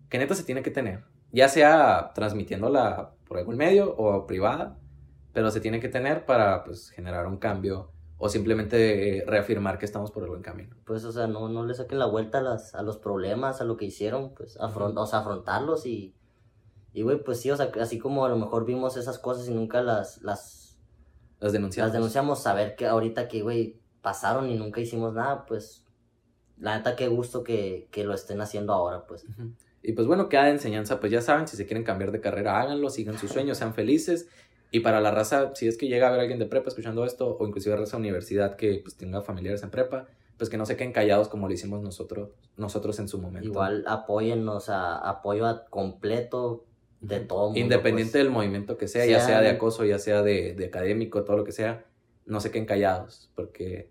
que neta se tiene que tener. Ya sea transmitiéndola por algún medio o privada, pero se tiene que tener para pues generar un cambio o simplemente eh, reafirmar que estamos por el buen camino. Pues, o sea, no, no le saquen la vuelta a, las, a los problemas, a lo que hicieron, pues, afron- Ujú. o sea, afrontarlos y, y, güey, pues sí, o sea, así como a lo mejor vimos esas cosas y nunca las, las, Las denunciamos. las denunciamos, saber que ahorita que, güey, pasaron y nunca hicimos nada, pues, la neta, qué gusto que, que lo estén haciendo ahora, pues. Y pues bueno, queda de enseñanza, pues ya saben, si se quieren cambiar de carrera, háganlo, sigan sus sueños, sean felices. Y para la raza, si es que llega a haber alguien de prepa escuchando esto, o inclusive raza universidad que pues tenga familiares en prepa, pues que no se queden callados como lo hicimos nosotros, nosotros en su momento. Igual apóyennos, sea, apoyo a completo de todo mundo, Independiente pues. del movimiento que sea, ya Sean- sea de acoso, ya sea de, de académico, todo lo que sea, no se queden callados, porque,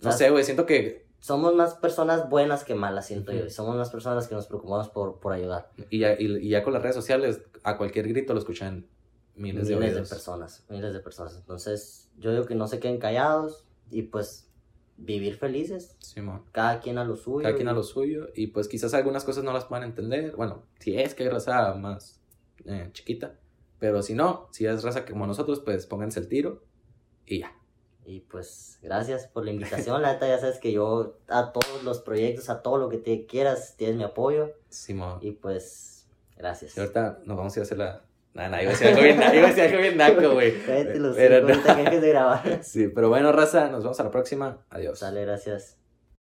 no O sea, sé, güey, siento que, Somos más personas buenas que malas, siento yo. Ujú. Y somos más personas que nos preocupamos por, por ayudar. y ya, y, y ya con las redes sociales, a cualquier grito lo escuchan miles, de miles de personas, miles de personas. Entonces, yo digo que no se queden callados y pues vivir felices, Simón. cada quien a lo suyo. cada quien a lo suyo y pues quizás algunas cosas no las puedan entender, bueno, si es que hay raza más eh, chiquita, pero si no, si es raza como nosotros, pues pónganse el tiro y ya. Y pues, gracias por la invitación. La neta, ya sabes que yo a todos los proyectos, a todo lo que te quieras, tienes mi apoyo. Simón. Y pues, gracias. Y ahorita nos vamos a ir a hacer la... Nada, nada, iba a decir algo bien, iba a decir algo bien naco, güey. Pero cinco, no. que grabar. Sí, pero bueno, raza, nos vemos a la próxima. Adiós. Sale, gracias.